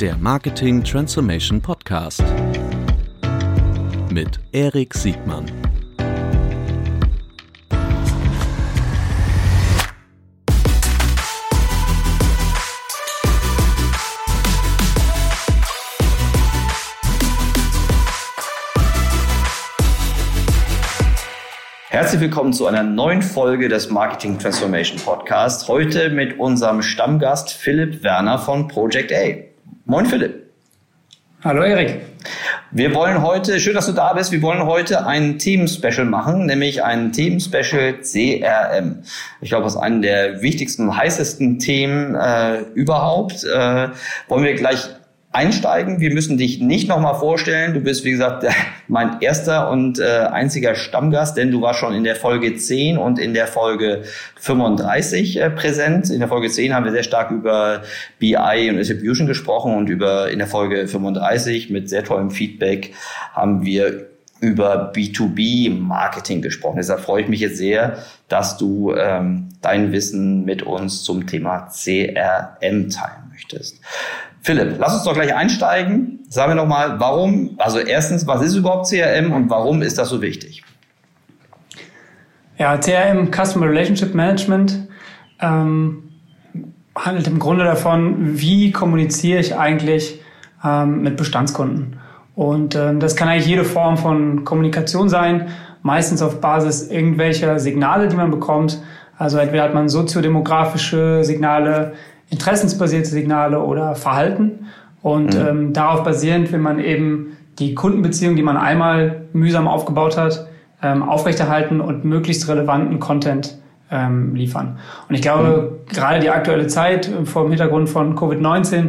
der Marketing Transformation Podcast mit Erik Siegmann. Herzlich willkommen zu einer neuen Folge des Marketing Transformation Podcast. Heute mit unserem Stammgast Philipp Werner von Project A. Moin Philipp. Hallo Erik. Wir wollen heute, schön, dass du da bist, wir wollen heute ein Themen-Special machen, nämlich ein Themen-Special CRM. Ich glaube, das ist einer der wichtigsten, heißesten Themen äh, überhaupt. Äh, wollen wir gleich einsteigen. Wir müssen dich nicht nochmal vorstellen. Du bist, wie gesagt, mein erster und äh, einziger Stammgast, denn du warst schon in der Folge 10 und in der Folge 35 äh, präsent. In der Folge 10 haben wir sehr stark über BI und Distribution gesprochen und über in der Folge 35 mit sehr tollem Feedback haben wir über B2B-Marketing gesprochen. Deshalb freue ich mich jetzt sehr, dass du ähm, dein Wissen mit uns zum Thema CRM teilen möchtest. Philipp, lass uns doch gleich einsteigen. Sagen wir nochmal, warum, also erstens, was ist überhaupt CRM und warum ist das so wichtig? Ja, CRM, Customer Relationship Management, ähm, handelt im Grunde davon, wie kommuniziere ich eigentlich ähm, mit Bestandskunden. Und ähm, das kann eigentlich jede Form von Kommunikation sein, meistens auf Basis irgendwelcher Signale, die man bekommt. Also entweder hat man soziodemografische Signale, interessensbasierte Signale oder Verhalten. Und mhm. ähm, darauf basierend will man eben die Kundenbeziehung, die man einmal mühsam aufgebaut hat, ähm, aufrechterhalten und möglichst relevanten Content ähm, liefern. Und ich glaube, mhm. gerade die aktuelle Zeit äh, vor dem Hintergrund von Covid-19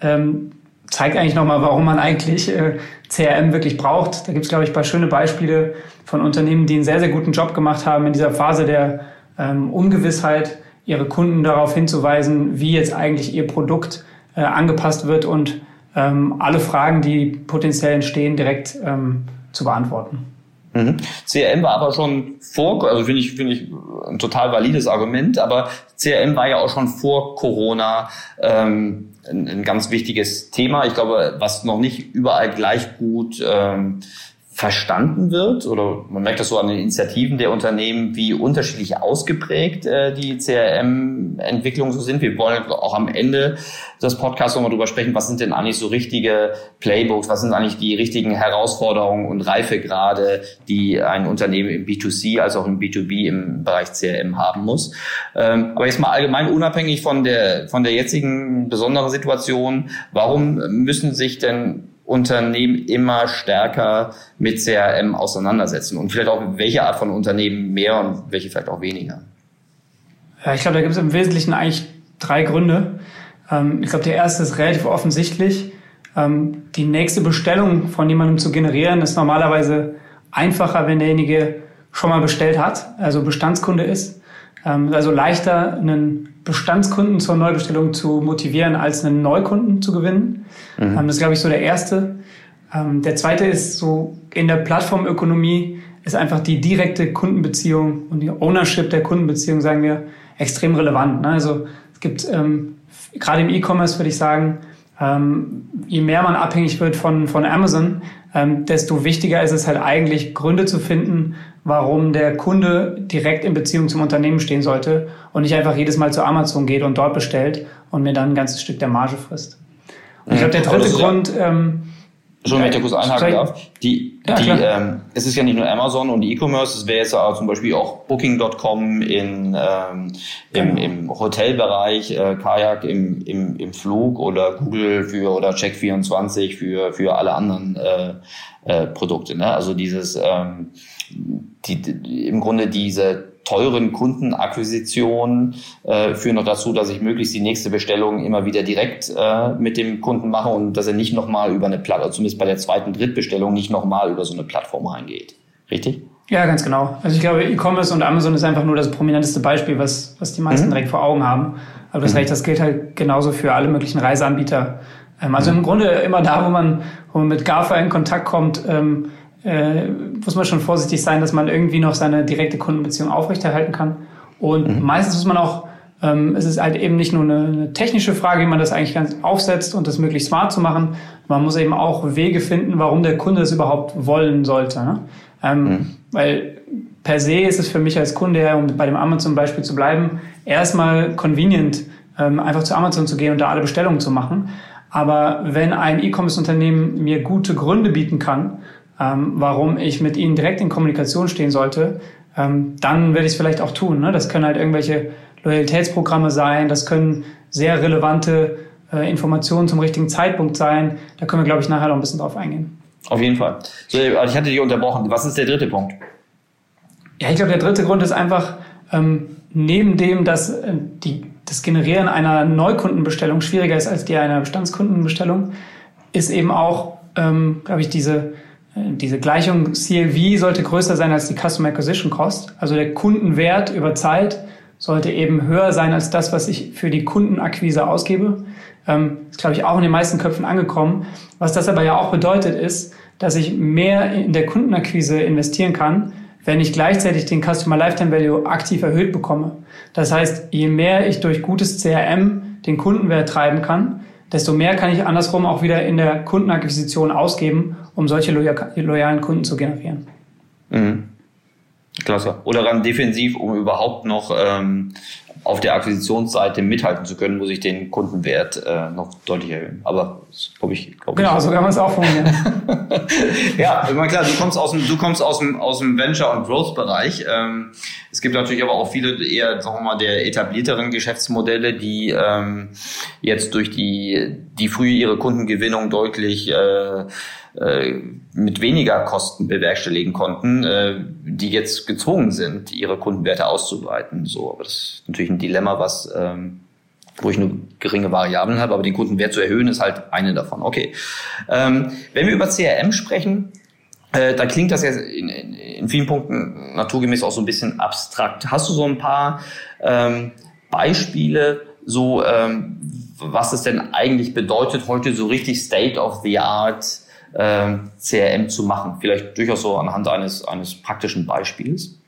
ähm, zeigt eigentlich nochmal, warum man eigentlich äh, CRM wirklich braucht. Da gibt es, glaube ich, ein paar schöne Beispiele von Unternehmen, die einen sehr, sehr guten Job gemacht haben in dieser Phase der ähm, Ungewissheit, ihre Kunden darauf hinzuweisen, wie jetzt eigentlich ihr Produkt äh, angepasst wird und ähm, alle Fragen, die potenziell entstehen, direkt ähm, zu beantworten. Mhm. CRM war aber schon vor, also finde ich, finde ich ein total valides Argument, aber CRM war ja auch schon vor Corona ähm, ein, ein ganz wichtiges Thema. Ich glaube, was noch nicht überall gleich gut ähm, verstanden wird oder man merkt das so an den Initiativen der Unternehmen, wie unterschiedlich ausgeprägt äh, die CRM-Entwicklungen so sind. Wir wollen auch am Ende des Podcasts nochmal drüber sprechen, was sind denn eigentlich so richtige Playbooks, was sind eigentlich die richtigen Herausforderungen und Reifegrade, die ein Unternehmen im B2C als auch im B2B im Bereich CRM haben muss. Ähm, aber jetzt mal allgemein unabhängig von der, von der jetzigen besonderen Situation, warum müssen sich denn Unternehmen immer stärker mit CRM auseinandersetzen und vielleicht auch welche Art von Unternehmen mehr und welche vielleicht auch weniger? Ja, ich glaube, da gibt es im Wesentlichen eigentlich drei Gründe. Ähm, ich glaube, der erste ist relativ offensichtlich. Ähm, die nächste Bestellung von jemandem zu generieren, ist normalerweise einfacher, wenn derjenige schon mal bestellt hat, also Bestandskunde ist. Ähm, also leichter, einen Bestandskunden zur Neubestellung zu motivieren, als einen Neukunden zu gewinnen. Mhm. Ähm, das ist, glaube ich, so der erste. Ähm, der zweite ist so in der Plattformökonomie ist einfach die direkte Kundenbeziehung und die Ownership der Kundenbeziehung, sagen wir, extrem relevant. Ne? Also es gibt ähm, gerade im E-Commerce würde ich sagen, je mehr man abhängig wird von, von Amazon, desto wichtiger ist es halt eigentlich Gründe zu finden, warum der Kunde direkt in Beziehung zum Unternehmen stehen sollte und nicht einfach jedes Mal zu Amazon geht und dort bestellt und mir dann ein ganzes Stück der Marge frisst. Und ich glaube, der dritte Grund, ähm, Schon, wenn ich da kurz einhaken darf. Die, ja, die, ähm, es ist ja nicht nur Amazon und E-Commerce, es wäre jetzt auch zum Beispiel auch Booking.com in, ähm, im, genau. im Hotelbereich, äh, Kajak im, im, im Flug oder Google für oder Check24 für, für alle anderen äh, äh, Produkte. Ne? Also dieses ähm, die, die, im Grunde diese teuren Kundenakquisitionen äh, führen noch dazu, dass ich möglichst die nächste Bestellung immer wieder direkt äh, mit dem Kunden mache und dass er nicht nochmal über eine Plattform, zumindest bei der zweiten, Drittbestellung, nicht nochmal über so eine Plattform reingeht. Richtig? Ja, ganz genau. Also ich glaube, E-Commerce und Amazon ist einfach nur das prominenteste Beispiel, was, was die meisten mhm. direkt vor Augen haben. Aber das mhm. Recht, das gilt halt genauso für alle möglichen Reiseanbieter. Ähm, also mhm. im Grunde immer da, wo man, wo man mit GAFA in Kontakt kommt, ähm, äh, muss man schon vorsichtig sein, dass man irgendwie noch seine direkte Kundenbeziehung aufrechterhalten kann. Und mhm. meistens muss man auch Ähm, es ist halt eben nicht nur eine, eine, technische Frage, wie man das eigentlich ganz aufsetzt und das möglichst smart zu machen. Man muss eben auch Wege finden, warum der Kunde das überhaupt wollen sollte. Ne? Ähm, mhm. Weil per se ist es für mich als Kunde, um bei dem Amazon Beispiel zu bleiben, erstmal convenient, ähm, einfach zu Amazon zu gehen und da alle Bestellungen zu machen. Aber wenn ein E-Commerce-Unternehmen mir gute Gründe bieten kann, ähm, warum ich mit ihnen direkt in Kommunikation stehen sollte, ähm, dann werde ich es vielleicht auch tun. Ne? Das können halt irgendwelche Loyalitätsprogramme sein, das können sehr relevante äh, Informationen zum richtigen Zeitpunkt sein. Da können wir, glaube ich, nachher noch ein bisschen drauf eingehen. Auf jeden Fall. So, also ich hatte dich unterbrochen. Was ist der dritte Punkt? Ja, ich glaube, der dritte Grund ist einfach, ähm, neben dem, dass äh, die, das Generieren einer Neukundenbestellung schwieriger ist als die einer Bestandskundenbestellung, ist eben auch, ähm, glaube ich, diese diese Gleichung CLV sollte größer sein als die Customer Acquisition Cost. Also der Kundenwert über Zeit sollte eben höher sein als das, was ich für die Kundenakquise ausgebe. Ähm, ist, glaube ich, auch in den meisten Köpfen angekommen. Was das aber ja auch bedeutet, ist, dass ich mehr in der Kundenakquise investieren kann, wenn ich gleichzeitig den Customer Lifetime Value aktiv erhöht bekomme. Das heißt, je mehr ich durch gutes CRM den Kundenwert treiben kann, desto mehr kann ich andersrum auch wieder in der Kundenakquisition ausgeben, um solche loyalen Kunden zu generieren. Mhm. Klasse. Oder dann defensiv, um überhaupt noch ähm, auf der Akquisitionsseite mithalten zu können, muss ich den Kundenwert äh, noch deutlich erhöhen. Aber glaube ich, glaub genau, ich. so kann man es auch formulieren. ja, immer klar, du kommst aus dem, du kommst aus dem, aus dem Venture- und Growth-Bereich. Ähm, es gibt natürlich aber auch viele eher, sagen wir mal, der etablierteren Geschäftsmodelle, die ähm, jetzt durch die, die früh ihre Kundengewinnung deutlich äh, äh, mit weniger Kosten bewerkstelligen konnten, äh, die jetzt gezwungen sind, ihre Kundenwerte auszuweiten. So, aber das ist natürlich ein Dilemma, was ähm, wo ich nur geringe Variablen habe, aber den Kundenwert zu erhöhen, ist halt eine davon. Okay. Ähm, wenn wir über CRM sprechen, äh, da klingt das ja in, in, in, vielen Punkten naturgemäß auch so ein bisschen abstrakt. Hast du so ein paar ähm, Beispiele, so ähm, was es denn eigentlich bedeutet, heute so richtig State of the Art äh, CRM zu machen? Vielleicht durchaus so anhand eines, eines praktischen Beispiels.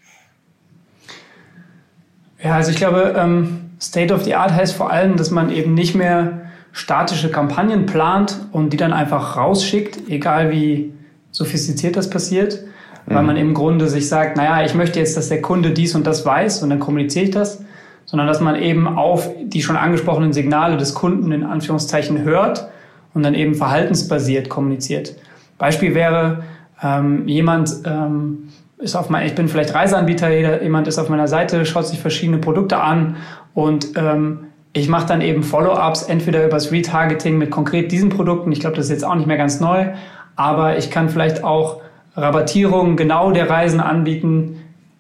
Ja, also ich glaube, ähm, State of the Art heißt vor allem, dass man eben nicht mehr statische Kampagnen plant und die dann einfach rausschickt, egal wie sophistiziert das passiert, mhm. weil man im Grunde sich sagt, naja, ich möchte jetzt, dass der Kunde dies und das weiß und dann kommuniziere ich das, sondern dass man eben auf die schon angesprochenen Signale des Kunden in Anführungszeichen hört und dann eben verhaltensbasiert kommuniziert. Beispiel wäre, ähm, jemand ähm, ist auf mein, ich bin vielleicht Reiseanbieter, jemand ist auf meiner Seite, schaut sich verschiedene Produkte an und ähm, ich mache dann eben Follow-ups, entweder übers Retargeting mit konkret diesen Produkten, ich glaube, das ist jetzt auch nicht mehr ganz neu, aber ich kann vielleicht auch Rabattierungen genau der Reisen anbieten,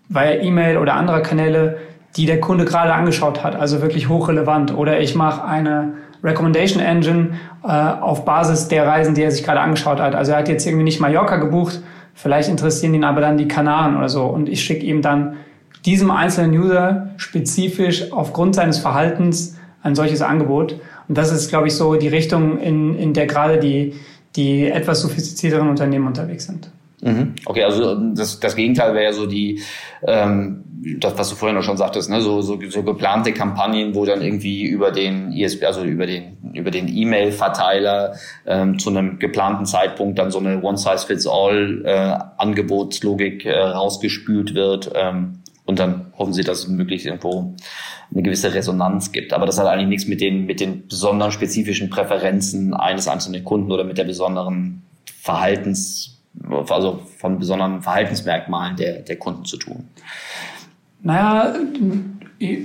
via E-Mail oder anderer Kanäle, die der Kunde gerade angeschaut hat, also wirklich hochrelevant. Oder ich mache eine Recommendation Engine äh, auf Basis der Reisen, die er sich gerade angeschaut hat. Also er hat jetzt irgendwie nicht Mallorca gebucht, vielleicht interessieren ihn aber dann die Kanaren oder so. Und ich schicke ihm dann diesem einzelnen User spezifisch aufgrund seines Verhaltens ein solches Angebot. Und das ist, glaube ich, so die Richtung, in, in der gerade die, die etwas sophistizierteren Unternehmen unterwegs sind. Mhm. Okay, also das, das Gegenteil wäre so die, ähm, das, was du vorhin auch schon sagtest, ne, so, so, so geplante Kampagnen, wo dann irgendwie über den ISP, also über den über den E-Mail-Verteiler ähm, zu einem geplanten Zeitpunkt dann so eine One-Size-Fits-All äh, äh, rausgespült wird ähm, und dann hoffen sie, dass es möglichst irgendwo eine gewisse Resonanz gibt. Aber das hat eigentlich nichts mit den mit den besonderen spezifischen Präferenzen eines einzelnen Kunden oder mit der besonderen Verhaltens also von besonderen Verhaltensmerkmalen der, der Kunden zu tun? Naja,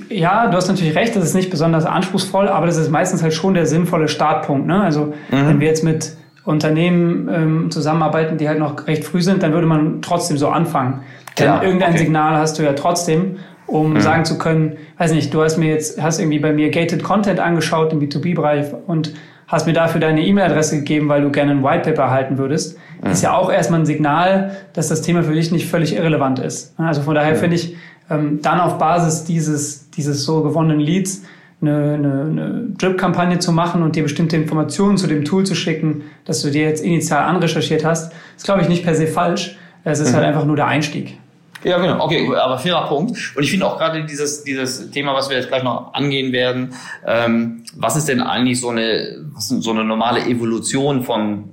ja, du hast natürlich recht, das ist nicht besonders anspruchsvoll, aber das ist meistens halt schon der sinnvolle Startpunkt. Ne? Also mhm. wenn wir jetzt mit Unternehmen ähm, zusammenarbeiten, die halt noch recht früh sind, dann würde man trotzdem so anfangen. Denn ja, irgendein okay. Signal hast du ja trotzdem, um mhm. sagen zu können, weiß nicht, du hast mir jetzt, hast irgendwie bei mir Gated Content angeschaut im B2B-Bereich und hast mir dafür deine E-Mail-Adresse gegeben, weil du gerne ein White Paper erhalten würdest, mhm. ist ja auch erstmal ein Signal, dass das Thema für dich nicht völlig irrelevant ist. Also von daher mhm. finde ich, ähm, dann auf Basis dieses, dieses so gewonnenen Leads eine, eine, eine Drip-Kampagne zu machen und dir bestimmte Informationen zu dem Tool zu schicken, dass du dir jetzt initial anrecherchiert hast, ist, glaube ich, nicht per se falsch. Es ist halt mhm. halt einfach nur der Einstieg. Ja, genau. Okay, aber fairer Punkt. Und ich finde auch gerade dieses, dieses Thema, was wir jetzt gleich noch angehen werden, ähm, was ist denn eigentlich so eine, so eine normale Evolution von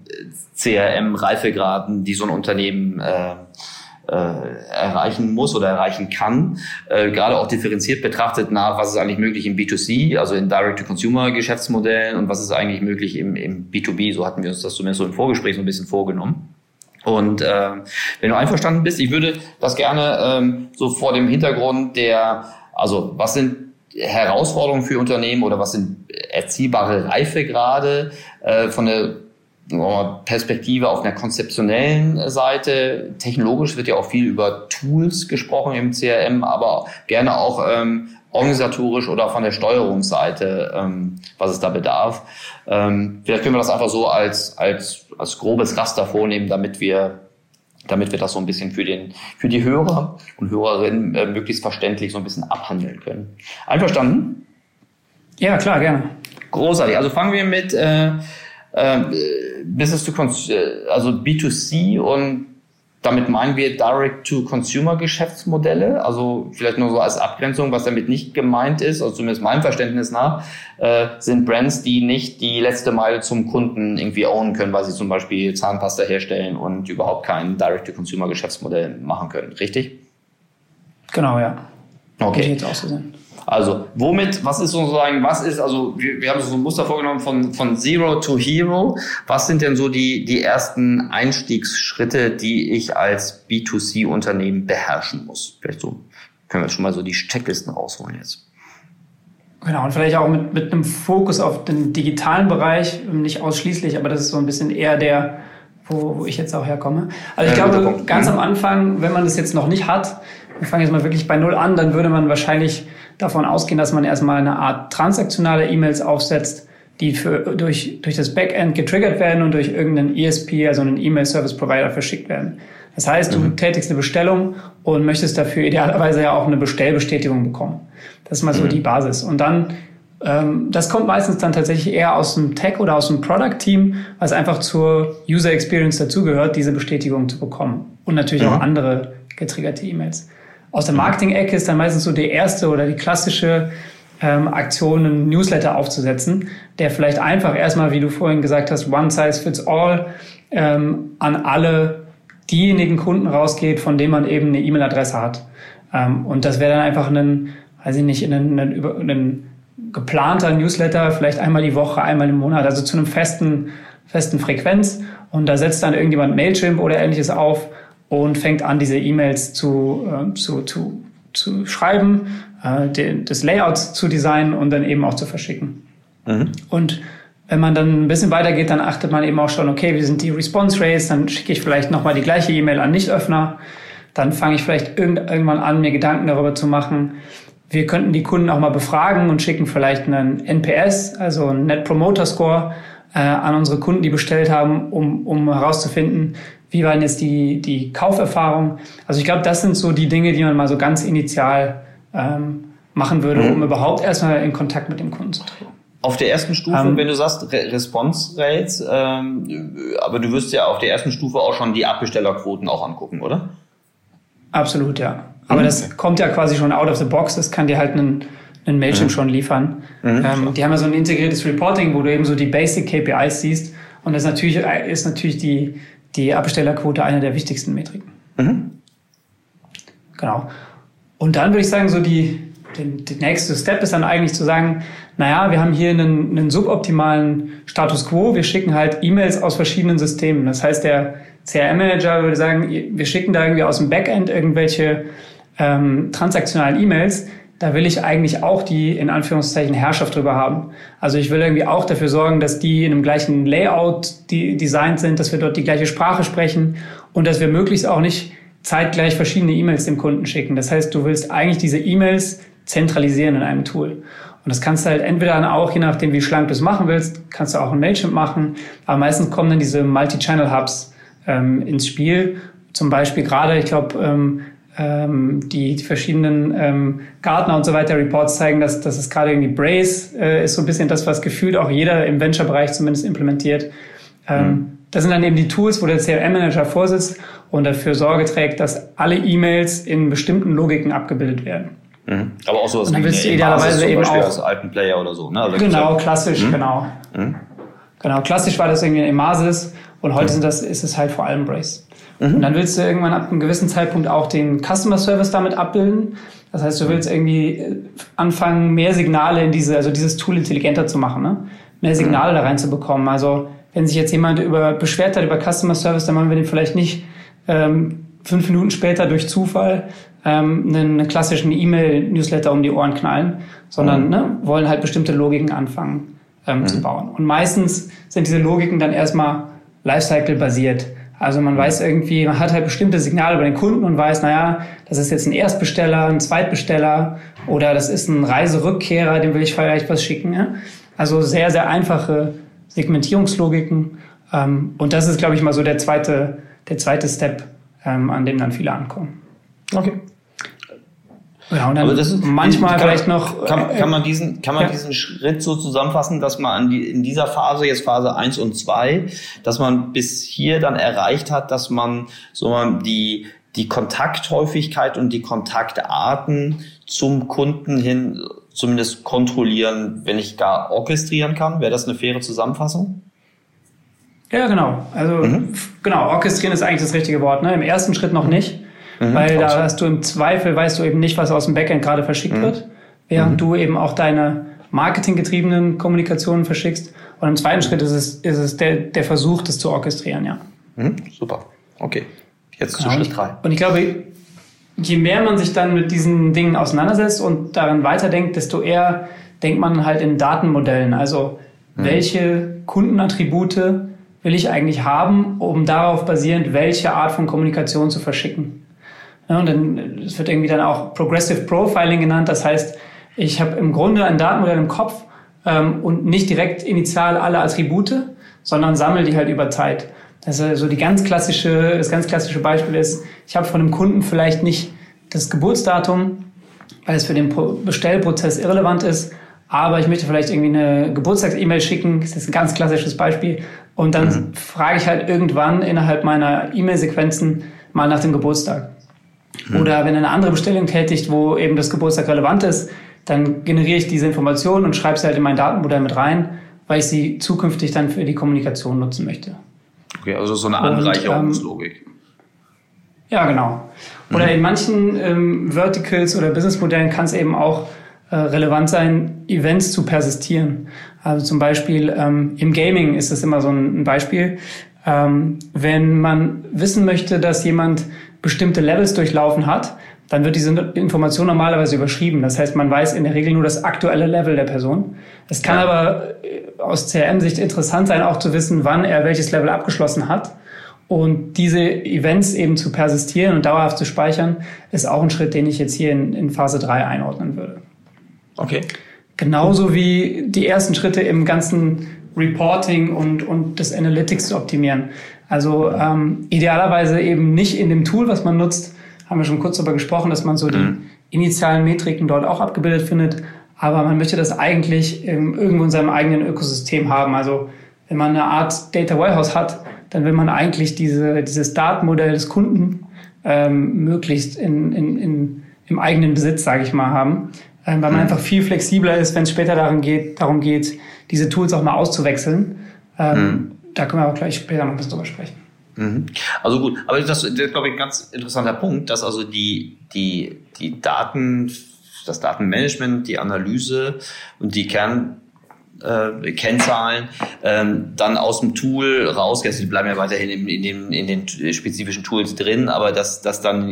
CRM-Reifegraden, die so ein Unternehmen äh, äh, erreichen muss oder erreichen kann, äh, gerade auch differenziert betrachtet nach, was ist eigentlich möglich im B2C, also in Direct-to-Consumer-Geschäftsmodellen und was ist eigentlich möglich im, im B2B. So hatten wir uns das zumindest so im Vorgespräch so ein bisschen vorgenommen. Und äh, wenn du einverstanden bist, ich würde das gerne ähm, so vor dem Hintergrund der, also was sind Herausforderungen für Unternehmen oder was sind erziehbare Reifegrade äh, von der Perspektive auf einer konzeptionellen Seite. Technologisch wird ja auch viel über Tools gesprochen im CRM, aber gerne auch ähm, organisatorisch oder von der Steuerungsseite, ähm, was es da bedarf. Ähm, vielleicht können wir das einfach so als, als, als grobes Raster vornehmen, damit wir damit wir das so ein bisschen für den für die Hörer und Hörerinnen äh, möglichst verständlich so ein bisschen abhandeln können. Einverstanden? Ja, klar, gerne. Großartig. Also fangen wir mit äh, äh, Business to äh, also B2C und damit meinen wir Direct-to-Consumer-Geschäftsmodelle, also vielleicht nur so als Abgrenzung, was damit nicht gemeint ist, also zumindest meinem Verständnis nach, äh, sind Brands, die nicht die letzte Meile zum Kunden irgendwie ownen können, weil sie zum Beispiel Zahnpasta herstellen und überhaupt kein Direct-to-Consumer-Geschäftsmodell machen können, richtig? Genau, ja. Okay. Geht jetzt auch so. Also, womit, was ist sozusagen, was ist, also wir, wir haben so ein Muster vorgenommen von, von Zero to Hero. Was sind denn so die, die ersten Einstiegsschritte, die ich als B2C-Unternehmen beherrschen muss? Vielleicht so, können wir schon mal so die Checklisten rausholen jetzt. Genau, und vielleicht auch mit, mit einem Fokus auf den digitalen Bereich, nicht ausschließlich, aber das ist so ein bisschen eher der, wo, wo ich jetzt auch herkomme. Also ich ja, glaube, ganz am Anfang, wenn man das jetzt noch nicht hat, wir fangen jetzt mal wirklich bei Null an, dann würde man wahrscheinlich davon ausgehen, dass man erstmal eine Art transaktionale E-Mails aufsetzt, die für, durch, durch das Backend getriggert werden und durch irgendeinen ESP, also einen E-Mail-Service-Provider, verschickt werden. Das heißt, du mhm. tätigst eine Bestellung und möchtest dafür idealerweise ja auch eine Bestellbestätigung bekommen. Das ist mal so mhm. die Basis. Und dann, ähm, das kommt meistens dann tatsächlich eher aus dem Tech oder aus dem Product-Team, was einfach zur User Experience dazugehört, diese Bestätigung zu bekommen. Und natürlich mhm. auch andere getriggerte E-Mails. Aus der Marketing-Ecke ist dann meistens so die erste oder die klassische ähm, Aktion, einen Newsletter aufzusetzen, der vielleicht einfach erstmal, wie du vorhin gesagt hast, one size fits all ähm, an alle diejenigen Kunden rausgeht, von denen man eben eine E-Mail-Adresse hat. Ähm, und das wäre dann einfach ein, weiß ich nicht, ein, ein, ein geplanter Newsletter, vielleicht einmal die Woche, einmal im Monat, also zu einem festen, festen Frequenz. Und da setzt dann irgendjemand Mailchimp oder ähnliches auf und fängt an, diese E-Mails zu, äh, zu, zu, zu schreiben, äh, den, das Layout zu designen und dann eben auch zu verschicken. Mhm. Und wenn man dann ein bisschen weitergeht, dann achtet man eben auch schon, okay, wie sind die Response Rates, dann schicke ich vielleicht nochmal die gleiche E-Mail an Nichtöffner, dann fange ich vielleicht irgendwann an, mir Gedanken darüber zu machen, wir könnten die Kunden auch mal befragen und schicken vielleicht einen NPS, also einen Net Promoter Score, äh, an unsere Kunden, die bestellt haben, um, um herauszufinden, wie war denn jetzt die, die Kauferfahrung? Also ich glaube, das sind so die Dinge, die man mal so ganz initial ähm, machen würde, mhm. um überhaupt erstmal in Kontakt mit dem Kunden zu treten. Auf der ersten Stufe, um, ähm, wenn du sagst Re Response Rates, ähm, aber du wirst ja auf der ersten Stufe auch schon die Abbestellerquoten auch angucken, oder? Absolut, ja. Aber mhm. das kommt ja quasi schon out of the box. Das kann dir halt ein, ein Mailchimp mhm. schon liefern. Mhm. Ähm, die haben ja so ein integriertes Reporting, wo du eben so die Basic KPIs siehst. Und das natürlich, ist natürlich die, die Abstellerquote eine der wichtigsten Metriken. Mhm. Genau. Und dann würde ich sagen, so die, die nächste Step ist dann eigentlich zu sagen, naja, wir haben hier einen, einen suboptimalen Status quo, wir schicken halt E-Mails aus verschiedenen Systemen. Das heißt, der CRM-Manager würde sagen, wir schicken da irgendwie aus dem Backend irgendwelche ähm, transaktionalen E-Mails, da will ich eigentlich auch die in Anführungszeichen Herrschaft drüber haben. Also ich will irgendwie auch dafür sorgen, dass die in einem gleichen Layout die designt sind, dass wir dort die gleiche Sprache sprechen und dass wir möglichst auch nicht zeitgleich verschiedene E-Mails dem Kunden schicken. Das heißt, du willst eigentlich diese E-Mails zentralisieren in einem Tool. Und das kannst du halt entweder dann auch, je nachdem wie schlank du es machen willst, kannst du auch ein Mailchimp machen. Aber meistens kommen dann diese Multi-Channel-Hubs ähm, ins Spiel. Zum Beispiel gerade, ich glaube, ähm, ähm, die, die verschiedenen ähm, Gartner und so weiter Reports zeigen, dass, dass es gerade irgendwie Brace äh, ist so ein bisschen das, was gefühlt auch jeder im Venture-Bereich zumindest implementiert. Ähm, mhm. Das sind dann eben die Tools, wo der CRM-Manager vorsitzt und dafür Sorge trägt, dass alle E-Mails in bestimmten Logiken abgebildet werden. Mhm. Aber auch Und dann wie idealerweise zum eben Beispiel auch- als alten Player oder so. Ne? Also Genau, klassisch, Mhm. genau. Mhm. Genau, klassisch war das irgendwie ein Emasis und heute sind das, ist es halt vor allem Brace. Mhm. Und dann willst du irgendwann ab einem gewissen Zeitpunkt auch den Customer Service damit abbilden. Das heißt, du willst irgendwie äh, anfangen, mehr Signale in diese, also dieses Tool intelligenter zu machen, ne? mehr Signale Mhm. da reinzubekommen. Also wenn sich jetzt jemand über beschwert hat über Customer Service, dann wollen wir dem vielleicht nicht ähm, fünf Minuten später durch Zufall ähm, einen, klassischen E-Mail-Newsletter um die Ohren knallen, sondern Mhm. ne, wollen halt bestimmte Logiken anfangen ähm, zu bauen. Und meistens sind diese Logiken dann erstmal Lifecycle-basiert. Also man weiß irgendwie, man hat halt bestimmte Signale über den Kunden und weiß, naja, das ist jetzt ein Erstbesteller, ein Zweitbesteller oder das ist ein Reiserückkehrer, dem will ich vielleicht was schicken. Ja? Also sehr, sehr einfache Segmentierungslogiken. Ähm, und das ist, glaube ich, mal so der zweite, der zweite Step, ähm, an dem dann viele ankommen. Okay. Ja, und dann Aber das ist, manchmal kann, vielleicht noch. Kann, äh, kann man diesen, kann man ja. diesen Schritt so zusammenfassen, dass man an die, in dieser Phase, jetzt Phase 1 und 2, dass man bis hier dann erreicht hat, dass man so mal die, die Kontakthäufigkeit und die Kontaktarten zum Kunden hin zumindest kontrollieren, wenn ich gar orchestrieren kann. Wäre das eine faire Zusammenfassung? Ja, genau. Also Mhm. genau, orchestrieren ist eigentlich das richtige Wort. Ne? Im ersten Schritt noch nicht, Mhm, weil da absolut. hast du im Zweifel, weißt du eben nicht, was aus dem Backend gerade Mhm. verschickt wird, während du eben auch deine marketinggetriebenen Kommunikationen verschickst. Und im zweiten Schritt ist es, ist es der, der Versuch, das zu orchestrieren, ja. Mhm, super. Okay. Jetzt zu Genau. Schritt 3. Und ich glaube, je mehr man sich dann mit diesen Dingen auseinandersetzt und daran weiterdenkt, desto eher denkt man halt in Datenmodellen. Also welche Kundenattribute will ich eigentlich haben, um darauf basierend welche Art von Kommunikation zu verschicken. Ja, und dann, es wird irgendwie dann auch Progressive Profiling genannt. Das heißt, ich habe im Grunde ein Datenmodell im Kopf ähm, und nicht direkt initial alle Attribute, sondern sammle die halt über Zeit. Also so die ganz klassische, das ganz klassische Beispiel ist, ich habe von einem Kunden vielleicht nicht das Geburtsdatum, weil es für den Pro- Bestellprozess irrelevant ist, aber ich möchte vielleicht irgendwie eine Geburtstags-E-Mail schicken, das ist ein ganz klassisches Beispiel, und dann frage ich halt irgendwann innerhalb meiner E-Mail-Sequenzen mal nach dem Geburtstag. Oder wenn eine andere Bestellung tätigt, wo eben das Geburtstag relevant ist, dann generiere ich diese Information und schreibe sie halt in mein Datenmodell mit rein, weil ich sie zukünftig dann für die Kommunikation nutzen möchte. Okay, also so eine Anreicherungslogik. Ja, genau. Oder in manchen ähm, Verticals oder Businessmodellen kann es eben auch äh, relevant sein, Events zu persistieren. Also zum Beispiel ähm, im Gaming ist das immer so ein, ein Beispiel. Ähm, wenn man wissen möchte, dass jemand bestimmte Levels durchlaufen hat, dann wird diese Information normalerweise überschrieben. Das heißt, man weiß in der Regel nur das aktuelle Level der Person. Es kann aber äh, aus CRM-Sicht interessant sein, auch zu wissen, wann er welches Level abgeschlossen hat. Und diese Events eben zu persistieren und dauerhaft zu speichern, ist auch ein Schritt, den ich jetzt hier in, in Phase 3 einordnen würde. Okay. Genauso wie die ersten Schritte im ganzen Reporting und, und das Analytics zu optimieren. Also ähm, idealerweise eben nicht in dem Tool, was man nutzt, haben wir schon kurz darüber gesprochen, dass man so die initialen Metriken dort auch abgebildet findet. Aber man möchte das eigentlich ähm, irgendwo in seinem eigenen Ökosystem haben. Also wenn man eine Art Data Warehouse hat, dann will man eigentlich diese, dieses Datenmodell des Kunden ähm, möglichst in, in, in, im eigenen Besitz, sage ich mal, haben. Ähm, weil man einfach viel flexibler ist, wenn es später darum geht, darum geht, diese Tools auch mal auszuwechseln. Ähm, Da können wir auch gleich später noch ein bisschen drüber sprechen. Mhm. Also gut, aber das, das ist, glaube ich, ein ganz interessanter Punkt, dass also die, die, die Daten, das Datenmanagement, die Analyse und die Kern, äh, Kennzahlen ähm, dann aus dem Tool rausgehen. Also die bleiben ja weiterhin in, in, den, in den spezifischen Tools drin, aber dass das dann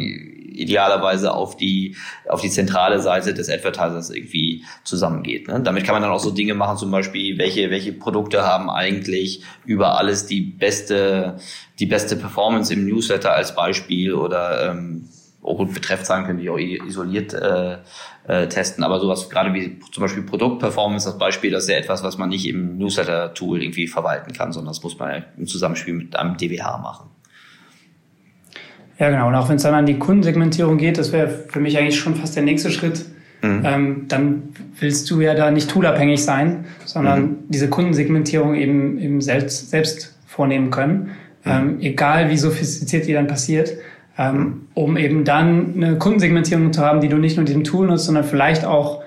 idealerweise auf die auf die zentrale Seite des Advertisers irgendwie zusammengeht. Ne? Damit kann man dann auch so Dinge machen, zum Beispiel welche welche Produkte haben eigentlich über alles die beste die beste Performance im Newsletter als Beispiel oder ähm, oh gut, Betreffzahlen können die auch isoliert äh, äh, testen, aber sowas gerade wie zum Beispiel Produktperformance als Beispiel, das ist ja etwas, was man nicht im Newsletter-Tool irgendwie verwalten kann, sondern das muss man ja im Zusammenspiel mit einem DWH machen. Ja, genau. Und auch wenn es dann an die Kundensegmentierung geht, das wäre für mich eigentlich schon fast der nächste Schritt. Ähm, dann willst du ja da nicht toolabhängig sein, sondern diese Kundensegmentierung eben, eben selbst, selbst vornehmen können. ähm, egal wie sophistiziert die dann passiert, ähm, um eben dann eine Kundensegmentierung zu haben, die du nicht nur in diesem Tool nutzt, sondern vielleicht auch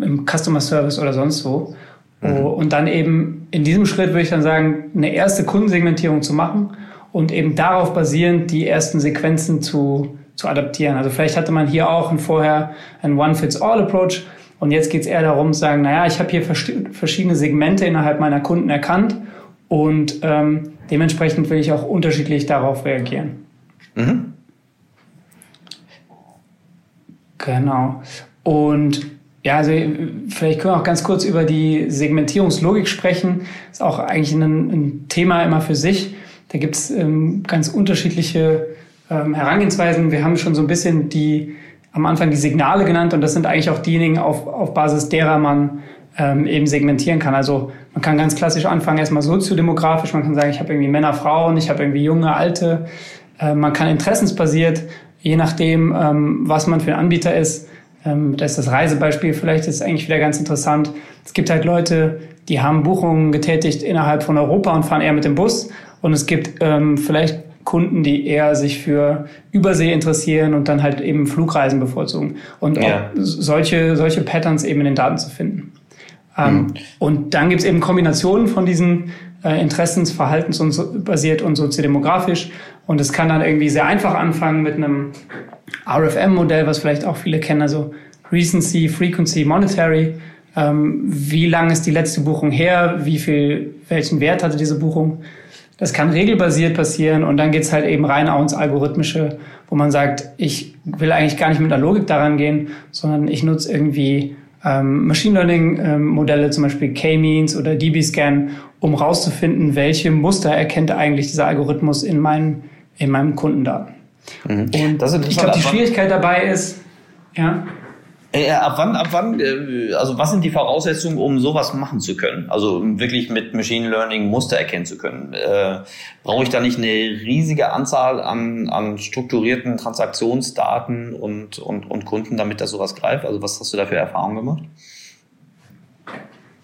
im Customer Service oder sonst wo. Mhm. Und dann eben in diesem Schritt würde ich dann sagen, eine erste Kundensegmentierung zu machen und eben darauf basierend die ersten Sequenzen zu, zu adaptieren. Also vielleicht hatte man hier auch ein vorher ein One-Fits-All-Approach und jetzt geht es eher darum zu sagen, naja, ich habe hier verschiedene Segmente innerhalb meiner Kunden erkannt und ähm, dementsprechend will ich auch unterschiedlich darauf reagieren. Mhm. Genau. Und ja, also vielleicht können wir auch ganz kurz über die Segmentierungslogik sprechen. Das ist auch eigentlich ein, ein Thema immer für sich. Da gibt es ähm, ganz unterschiedliche ähm, Herangehensweisen. Wir haben schon so ein bisschen die am Anfang die Signale genannt und das sind eigentlich auch diejenigen, auf, auf Basis derer man ähm, eben segmentieren kann. Also man kann ganz klassisch anfangen, erstmal soziodemografisch. Man kann sagen, ich habe irgendwie Männer, Frauen, ich habe irgendwie junge, alte. Äh, man kann interessensbasiert, je nachdem, ähm, was man für ein Anbieter ist, ähm, das ist das Reisebeispiel vielleicht, ist eigentlich wieder ganz interessant. Es gibt halt Leute, die haben Buchungen getätigt innerhalb von Europa und fahren eher mit dem Bus. Und es gibt ähm, vielleicht Kunden, die eher sich für Übersee interessieren und dann halt eben Flugreisen bevorzugen. Und ja. solche, solche Patterns eben in den Daten zu finden. Ähm, mhm. Und dann gibt es eben Kombinationen von diesen äh, Interessens-, Verhaltens- und so, basiert und soziodemografisch. Und es kann dann irgendwie sehr einfach anfangen mit einem RFM-Modell, was vielleicht auch viele kennen, also Recency, Frequency, Monetary. Ähm, wie lang ist die letzte Buchung her? Wie viel, welchen Wert hatte diese Buchung? Das kann regelbasiert passieren und dann geht's halt eben rein auch ins Algorithmische, wo man sagt, ich will eigentlich gar nicht mit der Logik daran gehen, sondern ich nutze irgendwie ähm, Machine Learning ähm, Modelle, zum Beispiel K-Means oder DB-Scan, um rauszufinden, welche Muster erkennt eigentlich dieser Algorithmus in meinen, in meinem Kundendaten. Mhm. Und ich glaube, die Schwierigkeit dabei ist, ja. Äh, ab wann, ab wann, äh, also was sind die Voraussetzungen, um sowas machen zu können? Also um wirklich mit Machine Learning Muster erkennen zu können. Äh, brauche ich da nicht eine riesige Anzahl an, an strukturierten Transaktionsdaten und, und, und Kunden, damit das sowas greift? Also was hast du da für Erfahrungen gemacht?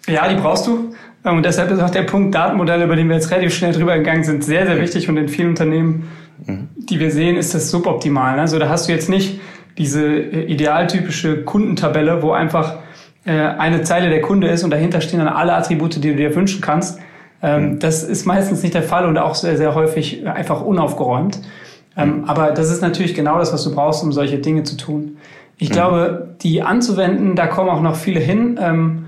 Ja, die brauchst du. Und deshalb ist auch der Punkt Datenmodelle, über den wir jetzt relativ schnell drüber gegangen sind, sehr, sehr wichtig und in vielen Unternehmen die wir sehen, ist das suboptimal. Also da hast du jetzt nicht diese äh, idealtypische Kundentabelle, wo einfach äh, eine Zeile der Kunde ist und dahinter stehen dann alle Attribute, die du dir wünschen kannst. Ähm, mhm. Das ist meistens nicht der Fall und auch sehr, sehr häufig einfach unaufgeräumt. Ähm, mhm. Aber das ist natürlich genau das, was du brauchst, um solche Dinge zu tun. Ich mhm. glaube, die anzuwenden, da kommen auch noch viele hin. Ähm,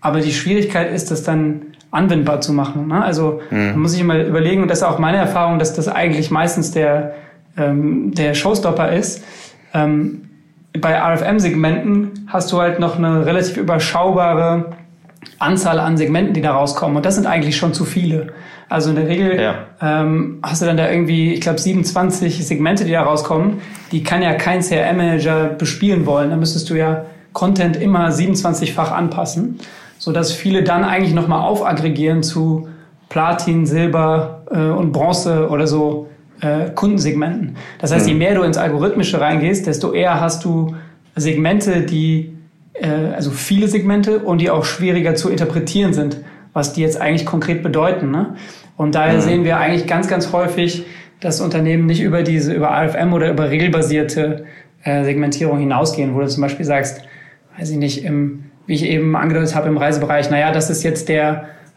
aber die Schwierigkeit ist, das dann anwendbar zu machen. Ne? Also mhm. man muss sich mal überlegen, und das ist auch meine Erfahrung, dass das eigentlich meistens der, ähm, der Showstopper ist. Ähm, bei RFM-Segmenten hast du halt noch eine relativ überschaubare Anzahl an Segmenten, die da rauskommen. Und das sind eigentlich schon zu viele. Also in der Regel ja. ähm, hast du dann da irgendwie, ich glaube, 27 Segmente, die da rauskommen. Die kann ja kein CRM-Manager bespielen wollen. Da müsstest du ja Content immer 27-fach anpassen so dass viele dann eigentlich nochmal aufaggregieren zu Platin, Silber äh, und Bronze oder so äh, Kundensegmenten. Das heißt, je mhm. mehr du ins Algorithmische reingehst, desto eher hast du Segmente, die, äh, also viele Segmente und die auch schwieriger zu interpretieren sind, was die jetzt eigentlich konkret bedeuten. Ne? Und daher mhm. sehen wir eigentlich ganz, ganz häufig, dass Unternehmen nicht über diese, über AFM oder über regelbasierte äh, Segmentierung hinausgehen, wo du zum Beispiel sagst, weiß ich nicht, im wie ich eben angedeutet habe im Reisebereich, naja, das ist jetzt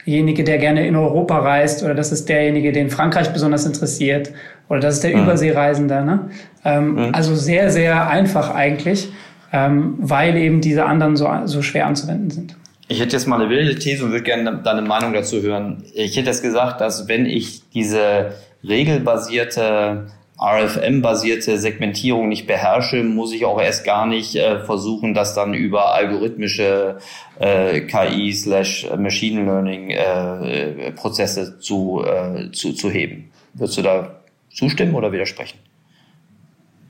derjenige, der gerne in Europa reist oder das ist derjenige, den Frankreich besonders interessiert oder das ist der mhm. Überseereisende. Ne? Ähm, mhm. Also sehr, sehr einfach eigentlich, ähm, weil eben diese anderen so, so schwer anzuwenden sind. Ich hätte jetzt mal eine wilde These und würde gerne deine Meinung dazu hören. Ich hätte jetzt gesagt, dass wenn ich diese regelbasierte RFM-basierte Segmentierung nicht beherrsche, muss ich auch erst gar nicht äh, versuchen, das dann über algorithmische äh, KI slash Machine Learning äh, Prozesse zu, äh, zu, zu heben. Würdest du da zustimmen oder widersprechen?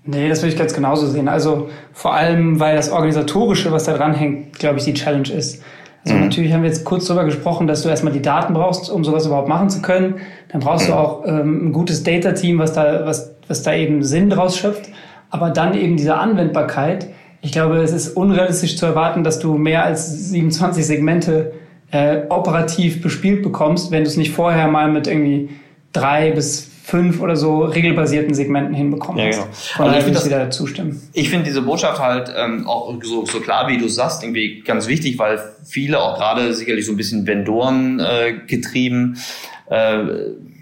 Nee, das würde ich ganz genauso sehen. Also vor allem, weil das Organisatorische, was da dran hängt, glaube ich, die Challenge ist. Also mhm. natürlich haben wir jetzt kurz darüber gesprochen, dass du erstmal die Daten brauchst, um sowas überhaupt machen zu können. Dann brauchst mhm. du auch ähm, ein gutes Data-Team, was da, was, was da eben Sinn draus schöpft. Aber dann eben diese Anwendbarkeit. Ich glaube, es ist unrealistisch zu erwarten, dass du mehr als 27 Segmente äh, operativ bespielt bekommst, wenn du es nicht vorher mal mit irgendwie drei bis fünf oder so regelbasierten Segmenten hinbekommen ja, genau. Von also daher würde ich wieder zustimmen. Ich finde diese Botschaft halt ähm, auch so, so klar, wie du sagst, irgendwie ganz wichtig, weil viele auch gerade sicherlich so ein bisschen Vendoren äh, getrieben äh,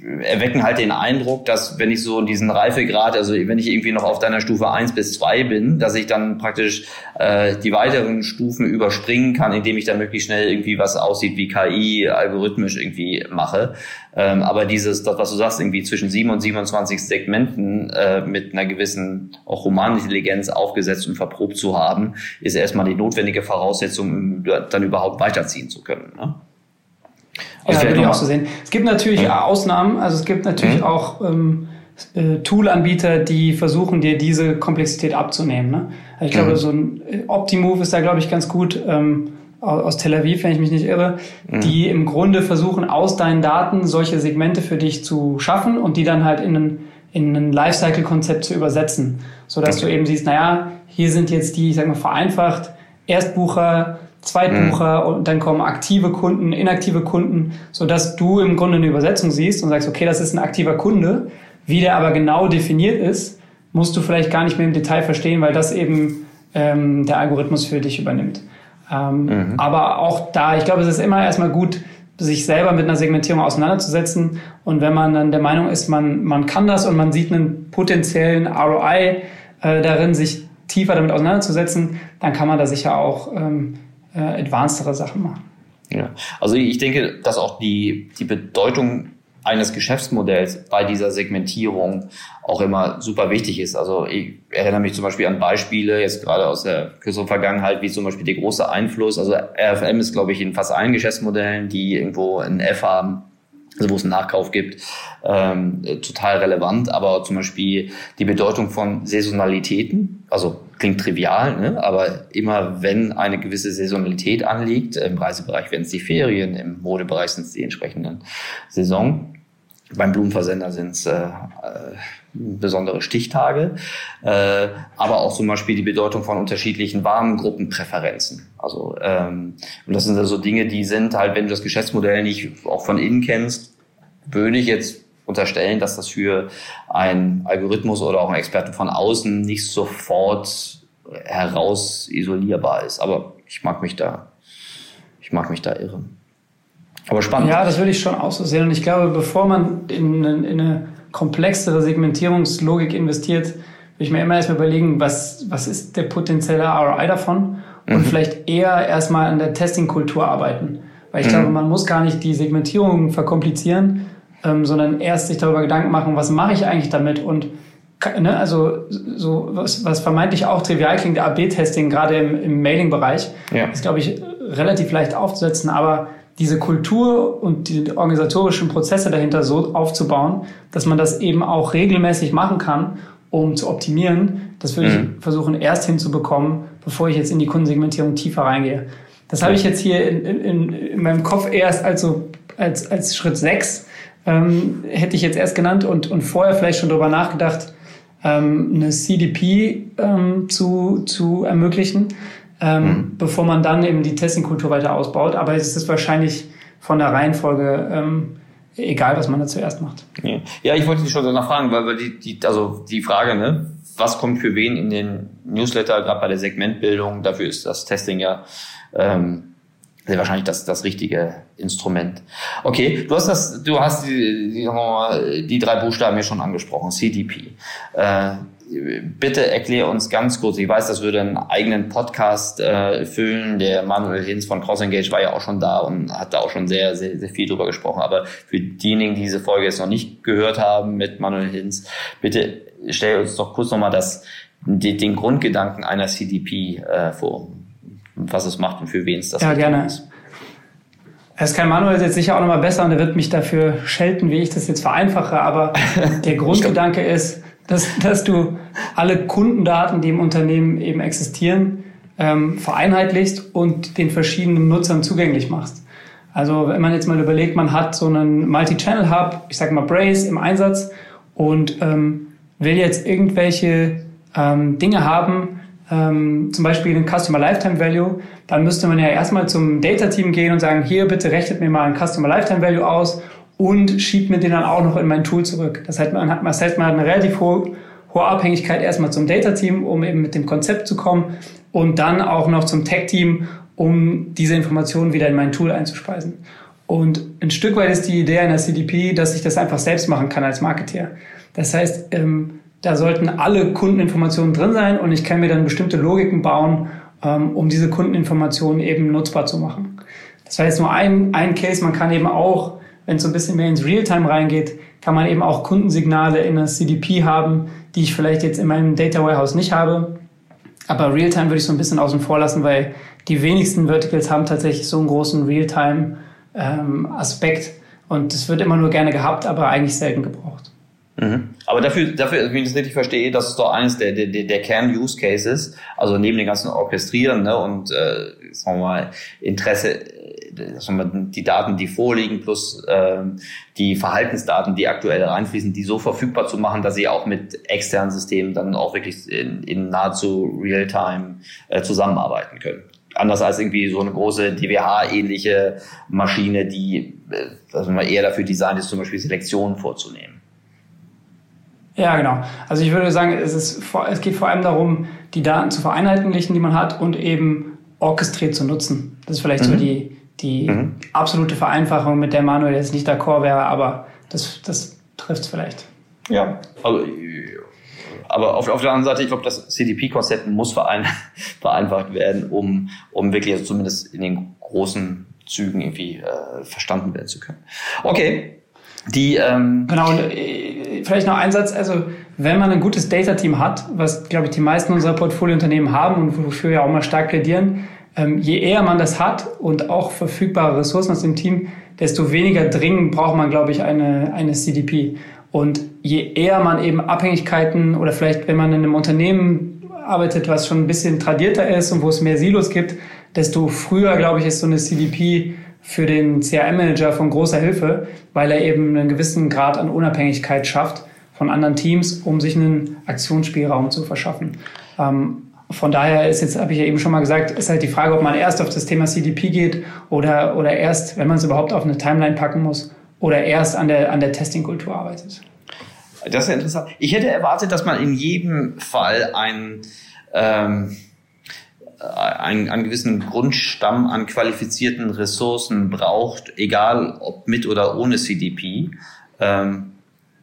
erwecken halt den Eindruck, dass wenn ich so diesen Reifegrad, also wenn ich irgendwie noch auf deiner Stufe eins bis zwei bin, dass ich dann praktisch äh, die weiteren Stufen überspringen kann, indem ich dann möglichst schnell irgendwie was aussieht wie KI, algorithmisch irgendwie mache. Ähm, aber dieses, das, was du sagst, irgendwie zwischen 7 und 27 Segmenten äh, mit einer gewissen auch Romanintelligenz aufgesetzt und verprobt zu haben, ist erstmal die notwendige Voraussetzung, um dann überhaupt weiterziehen zu können. Ne? Also ja, würde ich auch so sehen. Es gibt natürlich ja. Ausnahmen, also es gibt natürlich mhm. auch ähm, äh, Tool-Anbieter, die versuchen, dir diese Komplexität abzunehmen. Ne? Also ich glaube, mhm. so ein äh, Optimove ist da, glaube ich, ganz gut. Ähm, aus Tel Aviv, wenn ich mich nicht irre, mhm. die im Grunde versuchen, aus deinen Daten solche Segmente für dich zu schaffen und die dann halt in ein, in ein Lifecycle-Konzept zu übersetzen, sodass okay. du eben siehst, naja, hier sind jetzt die, ich sag mal vereinfacht, Erstbucher, Zweitbucher mhm. und dann kommen aktive Kunden, inaktive Kunden, so dass du im Grunde eine Übersetzung siehst und sagst, okay, das ist ein aktiver Kunde. Wie der aber genau definiert ist, musst du vielleicht gar nicht mehr im Detail verstehen, weil das eben ähm, der Algorithmus für dich übernimmt. Ähm, mhm. Aber auch da, ich glaube, es ist immer erstmal gut, sich selber mit einer Segmentierung auseinanderzusetzen. Und wenn man dann der Meinung ist, man, man kann das und man sieht einen potenziellen ROI äh, darin, sich tiefer damit auseinanderzusetzen, dann kann man da sicher auch ähm, äh, advancedere Sachen machen. Ja, also ich denke, dass auch die, die Bedeutung eines Geschäftsmodells bei dieser Segmentierung auch immer super wichtig ist. Also ich erinnere mich zum Beispiel an Beispiele, jetzt gerade aus der kürzeren Vergangenheit, wie zum Beispiel der große Einfluss. Also RFM ist, glaube ich, in fast allen Geschäftsmodellen, die irgendwo ein F haben, also wo es einen Nachkauf gibt, ähm, total relevant. Aber zum Beispiel die Bedeutung von Saisonalitäten, also klingt trivial, ne? aber immer wenn eine gewisse Saisonalität anliegt, im Reisebereich werden es die Ferien, im Modebereich sind es die entsprechenden Saison. Beim Blumenversender sind es äh, äh, besondere Stichtage, äh, aber auch zum Beispiel die Bedeutung von unterschiedlichen Warengruppenpräferenzen. Also ähm, und das sind also Dinge, die sind halt, wenn du das Geschäftsmodell nicht auch von innen kennst, würde ich jetzt unterstellen, dass das für einen Algorithmus oder auch einen Experten von außen nicht sofort heraus isolierbar ist. Aber ich mag mich da, ich mag mich da irren. Aber spannend. Ja, das würde ich schon auch so sehen. Und ich glaube, bevor man in, in eine komplexere Segmentierungslogik investiert, würde ich mir immer erstmal überlegen, was, was ist der potenzielle ROI davon? Und mhm. vielleicht eher erstmal an der Testing-Kultur arbeiten. Weil ich mhm. glaube, man muss gar nicht die Segmentierung verkomplizieren, ähm, sondern erst sich darüber Gedanken machen, was mache ich eigentlich damit und ne, also so was, was vermeintlich auch trivial klingt, AB-Testing gerade im, im Mailing-Bereich ja. ist glaube ich relativ leicht aufzusetzen, aber diese Kultur und die organisatorischen Prozesse dahinter so aufzubauen, dass man das eben auch regelmäßig machen kann, um zu optimieren, das würde mhm. ich versuchen erst hinzubekommen, bevor ich jetzt in die Kundensegmentierung tiefer reingehe. Das habe ich jetzt hier in, in, in meinem Kopf erst also als, als Schritt sechs ähm, hätte ich jetzt erst genannt und, und vorher vielleicht schon darüber nachgedacht, ähm, eine CDP ähm, zu, zu ermöglichen, ähm, mhm. bevor man dann eben die Testing-Kultur weiter ausbaut. Aber es ist wahrscheinlich von der Reihenfolge ähm, egal, was man da zuerst macht. Ja, ich wollte dich schon danach fragen, weil, weil die, die, also die Frage, ne, was kommt für wen in den Newsletter, gerade bei der Segmentbildung, dafür ist das Testing ja ähm, sehr wahrscheinlich das, das richtige Instrument. Okay, du hast das, du hast die, die, die drei Buchstaben hier schon angesprochen, CDP. Äh, bitte erklär uns ganz kurz, ich weiß, das würde einen eigenen Podcast äh, füllen, der Manuel Hinz von CrossEngage war ja auch schon da und hat da auch schon sehr, sehr, sehr viel drüber gesprochen, aber für diejenigen, die diese Folge jetzt noch nicht gehört haben mit Manuel Hinz, bitte stell uns doch kurz nochmal das, den Grundgedanken einer CDP äh, vor was es macht und für wen es das ja, gerne. ist. Es kann Manuel jetzt sicher auch nochmal besser und er wird mich dafür schelten, wie ich das jetzt vereinfache, aber der Grundgedanke ist, dass, dass du alle Kundendaten, die im Unternehmen eben existieren, ähm, vereinheitlichst und den verschiedenen Nutzern zugänglich machst. Also wenn man jetzt mal überlegt, man hat so einen Multi-Channel-Hub, ich sage mal Brace im Einsatz und ähm, will jetzt irgendwelche ähm, Dinge haben, ähm, zum Beispiel den Customer Lifetime Value, dann müsste man ja erstmal zum Data Team gehen und sagen, hier bitte rechnet mir mal ein Customer Lifetime Value aus und schiebt mir den dann auch noch in mein Tool zurück. Das heißt, man hat, das heißt, man hat eine relativ hohe, hohe Abhängigkeit erstmal zum Data-Team, um eben mit dem Konzept zu kommen und dann auch noch zum Tech-Team, um diese Informationen wieder in mein Tool einzuspeisen. Und ein Stück weit ist die Idee einer CDP, dass ich das einfach selbst machen kann als Marketeer. Das heißt, ähm, da sollten alle Kundeninformationen drin sein und ich kann mir dann bestimmte Logiken bauen, ähm, um diese Kundeninformationen eben nutzbar zu machen. Das war jetzt nur ein, ein Case. Man kann eben auch, wenn es so ein bisschen mehr ins Realtime reingeht, kann man eben auch Kundensignale in der CDP haben, die ich vielleicht jetzt in meinem Data Warehouse nicht habe. Aber Realtime würde ich so ein bisschen außen vor lassen, weil die wenigsten Verticals haben tatsächlich so einen großen Realtime-Aspekt. Ähm, und es wird immer nur gerne gehabt, aber eigentlich selten gebraucht. Mhm. Aber dafür, dafür, wenn ich das richtig verstehe, das ist doch eines der, der, der Kern-Use-Cases, also neben den ganzen Orchestrieren ne, und äh, sagen wir mal Interesse, äh, sagen wir die Daten, die vorliegen, plus äh, die Verhaltensdaten, die aktuell reinfließen, die so verfügbar zu machen, dass sie auch mit externen Systemen dann auch wirklich in, in nahezu Real-Time äh, zusammenarbeiten können anders als irgendwie so eine große DWH-ähnliche Maschine, die wir, eher dafür designt ist, zum Beispiel Selektionen vorzunehmen. Ja, genau. Also ich würde sagen, es, ist, es geht vor allem darum, die Daten zu vereinheitlichen, die man hat und eben orchestriert zu nutzen. Das ist vielleicht mhm. so die, die mhm. absolute Vereinfachung, mit der Manuel jetzt nicht d'accord wäre, aber das, das trifft es vielleicht. Ja, also, aber auf, auf der anderen Seite, ich glaube, das CDP-Konzept muss verein, vereinfacht werden, um, um wirklich also zumindest in den großen Zügen irgendwie äh, verstanden werden zu können. Okay, die ähm genau und äh, vielleicht noch ein Satz. Also wenn man ein gutes Data Team hat was glaube ich die meisten unserer Portfoliounternehmen haben und wofür wir auch mal stark plädieren ähm, je eher man das hat und auch verfügbare Ressourcen aus dem Team desto weniger dringend braucht man glaube ich eine eine CDP und je eher man eben Abhängigkeiten oder vielleicht wenn man in einem Unternehmen arbeitet was schon ein bisschen tradierter ist und wo es mehr Silos gibt desto früher glaube ich ist so eine CDP für den CRM-Manager von großer Hilfe, weil er eben einen gewissen Grad an Unabhängigkeit schafft von anderen Teams, um sich einen Aktionsspielraum zu verschaffen. Ähm, von daher ist jetzt, habe ich ja eben schon mal gesagt, ist halt die Frage, ob man erst auf das Thema CDP geht oder, oder erst, wenn man es überhaupt auf eine Timeline packen muss, oder erst an der, an der Testing-Kultur arbeitet. Das ist ja interessant. Ich hätte erwartet, dass man in jedem Fall ein, ähm, einen, einen gewissen Grundstamm an qualifizierten Ressourcen braucht, egal ob mit oder ohne CDP. Ähm,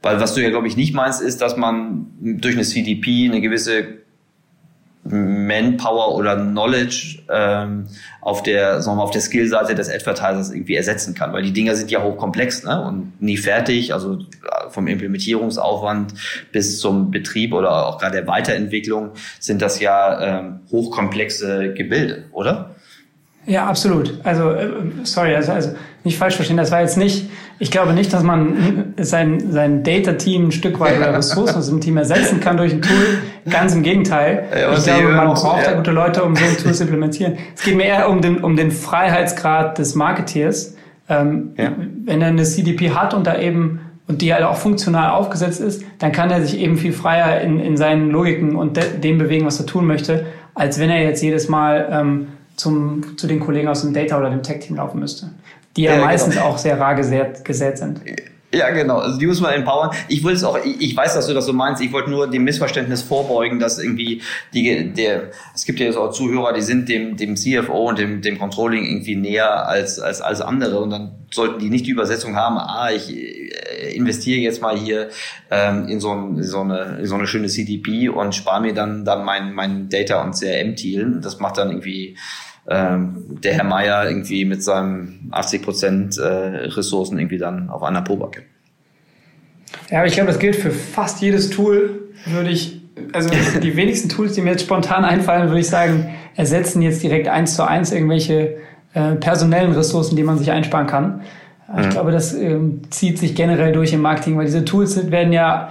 weil was du ja, glaube ich, nicht meinst, ist, dass man durch eine CDP eine gewisse Manpower oder Knowledge ähm, auf der, sagen wir mal, auf der Skillseite des Advertisers irgendwie ersetzen kann, weil die Dinger sind ja hochkomplex ne? und nie fertig, also äh, vom Implementierungsaufwand bis zum Betrieb oder auch gerade der Weiterentwicklung sind das ja ähm, hochkomplexe Gebilde, oder? Ja, absolut. Also, äh, sorry, also, also nicht falsch verstehen, das war jetzt nicht, ich glaube nicht, dass man sein, sein Data-Team ein Stück weit oder Ressourcen aus dem Team ersetzen kann durch ein Tool. Ganz im Gegenteil. Ja, ich glaube, man braucht ja. da gute Leute, um so ein Tool zu implementieren. Es geht mir eher um den, um den Freiheitsgrad des Marketeers. Ähm, ja. Wenn er eine CDP hat und da eben und die halt auch funktional aufgesetzt ist, dann kann er sich eben viel freier in, in seinen Logiken und de, dem bewegen, was er tun möchte, als wenn er jetzt jedes Mal ähm, zum, zu den Kollegen aus dem Data oder dem Tech-Team laufen müsste. Die ja, ja meistens genau. auch sehr rar gesät, gesät sind. Ja, genau. Also die muss man empowern. Ich will es auch, ich, ich weiß, dass du das so meinst. Ich wollte nur dem Missverständnis vorbeugen, dass irgendwie die, der, es gibt ja jetzt auch Zuhörer, die sind dem, dem CFO und dem, dem Controlling irgendwie näher als, als als andere und dann sollten die nicht die Übersetzung haben, ah, ich äh, investiere jetzt mal hier ähm, in, so ein, so, eine, in so eine schöne CDP und spare mir dann, dann mein, mein Data- und CRM-Teal. Das macht dann irgendwie ähm, der Herr Meier irgendwie mit seinen 80 Prozent äh, Ressourcen irgendwie dann auf einer Pobacke. Ja, aber ich glaube, das gilt für fast jedes Tool, würde ich, also die wenigsten Tools, die mir jetzt spontan einfallen, würde ich sagen, ersetzen jetzt direkt eins zu eins irgendwelche äh, personellen Ressourcen, die man sich einsparen kann. Ich mhm. glaube, das ähm, zieht sich generell durch im Marketing, weil diese Tools sind, werden ja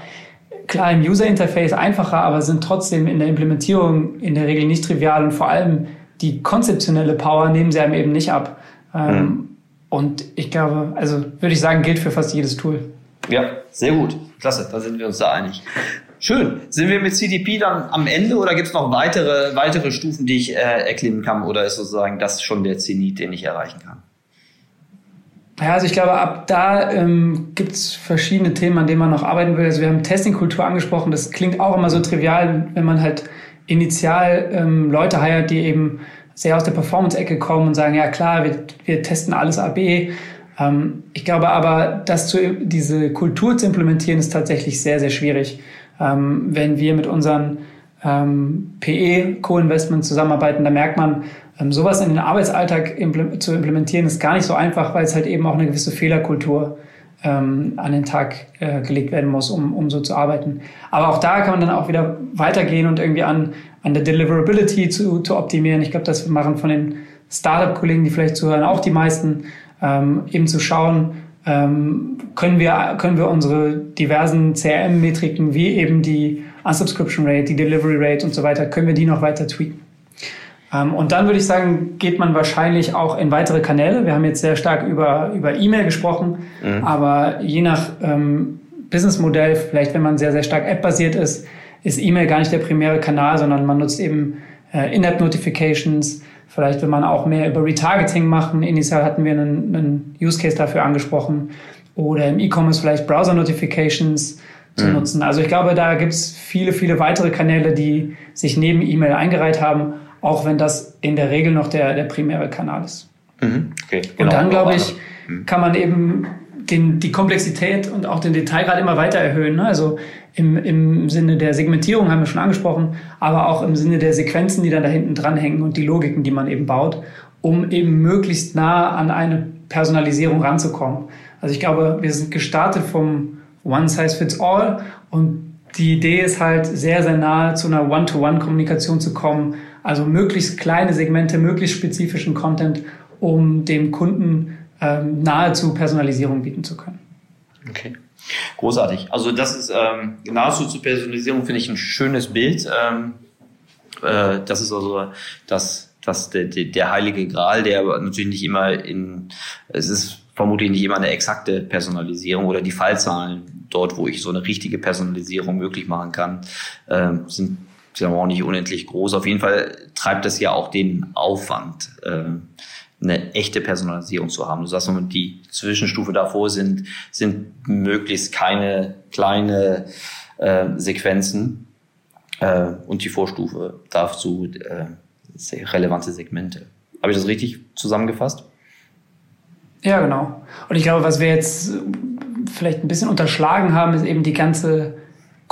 klar im User Interface einfacher, aber sind trotzdem in der Implementierung in der Regel nicht trivial und vor allem die konzeptionelle Power nehmen sie einem eben nicht ab. Ähm, mhm. Und ich glaube, also würde ich sagen, gilt für fast jedes Tool. Ja, sehr gut. Klasse, da sind wir uns da einig. Schön. Sind wir mit CDP dann am Ende oder gibt es noch weitere, weitere Stufen, die ich äh, erklimmen kann? Oder ist sozusagen das schon der Zenit, den ich erreichen kann? Ja, also ich glaube, ab da ähm, gibt es verschiedene Themen, an denen man noch arbeiten will. Also wir haben Testing-Kultur angesprochen. Das klingt auch immer so trivial, wenn man halt initial ähm, Leute heiert, die eben sehr aus der Performance-Ecke kommen und sagen, ja klar, wir, wir testen alles AB. Ähm, ich glaube aber, das zu, diese Kultur zu implementieren, ist tatsächlich sehr, sehr schwierig. Ähm, wenn wir mit unseren ähm, PE-Co-Investments zusammenarbeiten, da merkt man, ähm, sowas in den Arbeitsalltag impl zu implementieren, ist gar nicht so einfach, weil es halt eben auch eine gewisse Fehlerkultur ähm, an den Tag äh, gelegt werden muss, um, um so zu arbeiten. Aber auch da kann man dann auch wieder weitergehen und irgendwie an, an der Deliverability zu, zu optimieren. Ich glaube, das machen von den Startup-Kollegen, die vielleicht zuhören, auch die meisten, ähm, eben zu schauen, ähm, können, wir, können wir unsere diversen CRM-Metriken wie eben die Unsubscription Rate, die Delivery Rate und so weiter, können wir die noch weiter tweaken. Ähm, und dann würde ich sagen, geht man wahrscheinlich auch in weitere Kanäle. Wir haben jetzt sehr stark über, über E-Mail gesprochen, mhm. aber je nach ähm, Businessmodell, vielleicht wenn man sehr, sehr stark App-basiert ist, ist E-Mail gar nicht der primäre Kanal, sondern man nutzt eben äh, In-App-Notifications. Vielleicht will man auch mehr über Retargeting machen. Initial hatten wir einen, einen Use Case dafür angesprochen. Oder im E-Commerce vielleicht Browser-Notifications zu mhm. nutzen. Also ich glaube, da gibt es viele, viele weitere Kanäle, die sich neben E-Mail eingereiht haben auch wenn das in der Regel noch der, der primäre Kanal ist. Mhm. Okay, genau. Und dann, glaube ich, mhm. kann man eben den, die Komplexität und auch den Detailgrad immer weiter erhöhen. Ne? Also im, im Sinne der Segmentierung haben wir schon angesprochen, aber auch im Sinne der Sequenzen, die dann da hinten dranhängen und die Logiken, die man eben baut, um eben möglichst nah an eine Personalisierung ranzukommen. Also ich glaube, wir sind gestartet vom One Size Fits All und die Idee ist halt sehr, sehr nahe zu einer One-to-One-Kommunikation zu kommen, also möglichst kleine Segmente, möglichst spezifischen Content, um dem Kunden ähm, nahezu Personalisierung bieten zu können. Okay. Großartig. Also das ist ähm, nahezu zur Personalisierung finde ich ein schönes Bild. Ähm, äh, das ist also das, das der, der, heilige Gral, der aber natürlich nicht immer in es ist vermutlich nicht immer eine exakte Personalisierung oder die Fallzahlen dort, wo ich so eine richtige Personalisierung möglich machen kann, äh, sind ist ja auch nicht unendlich groß. Auf jeden Fall treibt es ja auch den Aufwand, äh, eine echte Personalisierung zu haben. Du sagst, die Zwischenstufe davor sind, sind möglichst keine kleine äh, Sequenzen äh, und die Vorstufe dazu äh, relevante Segmente. Habe ich das richtig zusammengefasst? Ja, genau. Und ich glaube, was wir jetzt vielleicht ein bisschen unterschlagen haben, ist eben die ganze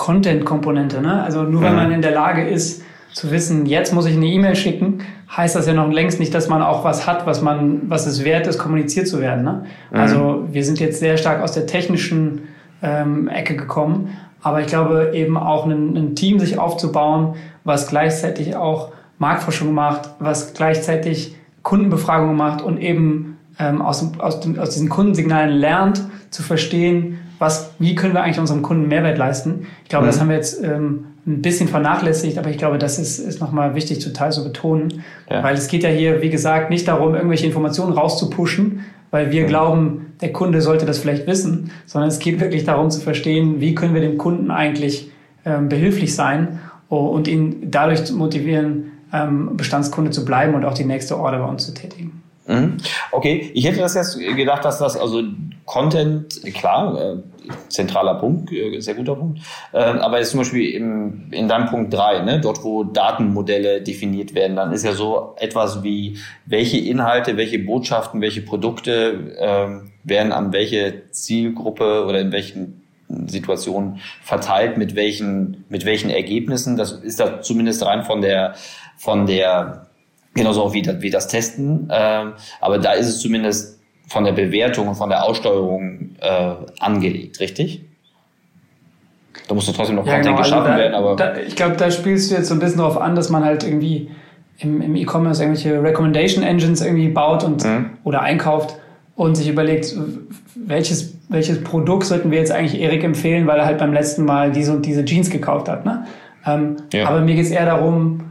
Content-Komponente. Ne? Also nur wenn man in der Lage ist zu wissen, jetzt muss ich eine E-Mail schicken, heißt das ja noch längst nicht, dass man auch was hat, was man, was es wert ist, kommuniziert zu werden. Ne? Mhm. Also wir sind jetzt sehr stark aus der technischen ähm, Ecke gekommen, aber ich glaube eben auch ein, ein Team sich aufzubauen, was gleichzeitig auch Marktforschung macht, was gleichzeitig Kundenbefragungen macht und eben ähm, aus, aus, aus diesen Kundensignalen lernt, zu verstehen, was, wie können wir eigentlich unserem Kunden Mehrwert leisten. Ich glaube, mhm. das haben wir jetzt ähm, ein bisschen vernachlässigt, aber ich glaube, das ist, ist nochmal wichtig total zu betonen, ja. weil es geht ja hier, wie gesagt, nicht darum, irgendwelche Informationen rauszupushen, weil wir mhm. glauben, der Kunde sollte das vielleicht wissen, sondern es geht wirklich darum zu verstehen, wie können wir dem Kunden eigentlich ähm, behilflich sein und ihn dadurch motivieren, ähm, Bestandskunde zu bleiben und auch die nächste Order bei uns zu tätigen. Mhm. Okay, ich hätte das jetzt gedacht, dass das also Content, klar, äh, zentraler Punkt, äh, sehr guter Punkt. Äh, aber jetzt zum Beispiel im, in deinem Punkt drei, ne, dort wo Datenmodelle definiert werden, dann ist ja so etwas wie, welche Inhalte, welche Botschaften, welche Produkte ähm, werden an welche Zielgruppe oder in welchen Situationen verteilt, mit welchen, mit welchen Ergebnissen. Das ist da zumindest rein von der, von der, genauso auch wie, wie das Testen. Ähm, aber da ist es zumindest von der Bewertung und von der Aussteuerung äh, angelegt, richtig? Da muss trotzdem noch ja, Content genau. Also geschaffen also da, werden, aber. Da, ich glaube, da spielst du jetzt so ein bisschen darauf an, dass man halt irgendwie im, im E-Commerce irgendwelche Recommendation Engines irgendwie baut und mhm. oder einkauft und sich überlegt, welches, welches Produkt sollten wir jetzt eigentlich Erik empfehlen, weil er halt beim letzten Mal diese und diese Jeans gekauft hat. Ne? Ähm, ja. Aber mir geht es eher darum,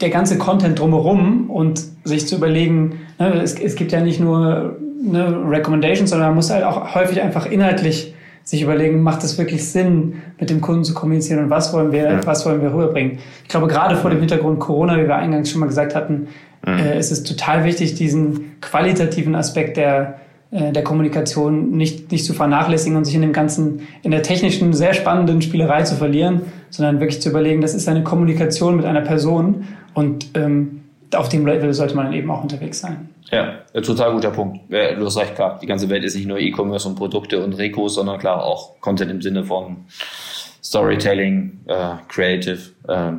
der ganze Content drumherum und sich zu überlegen, ne, es, es gibt ja nicht nur ne, Recommendations, sondern man muss halt auch häufig einfach inhaltlich sich überlegen, macht es wirklich Sinn, mit dem Kunden zu kommunizieren und was wollen wir, ja. was wollen wir rüberbringen. Ich glaube, gerade vor dem Hintergrund Corona, wie wir eingangs schon mal gesagt hatten, mhm. äh, ist es total wichtig, diesen qualitativen Aspekt der, äh, der Kommunikation nicht, nicht zu vernachlässigen und sich in dem ganzen, in der technischen, sehr spannenden Spielerei zu verlieren, sondern wirklich zu überlegen, das ist eine Kommunikation mit einer Person und ähm, auf dem Level sollte man eben auch unterwegs sein. Ja, total guter Punkt. Du hast recht, klar. Die ganze Welt ist nicht nur E-Commerce und Produkte und Rekos, sondern klar auch Content im Sinne von Storytelling, äh, Creative. Äh,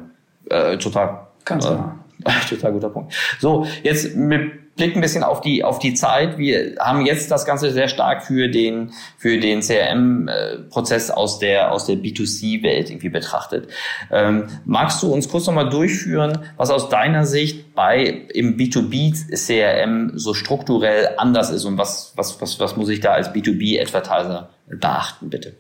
äh, total, Ganz genau. total guter Punkt. So, jetzt mit Blick ein bisschen auf die auf die Zeit. Wir haben jetzt das Ganze sehr stark für den für den CRM-Prozess aus der aus der B2C-Welt irgendwie betrachtet. Ähm, magst du uns kurz nochmal durchführen, was aus deiner Sicht bei im B2B CRM so strukturell anders ist und was was was was muss ich da als B2B-Advertiser beachten, bitte?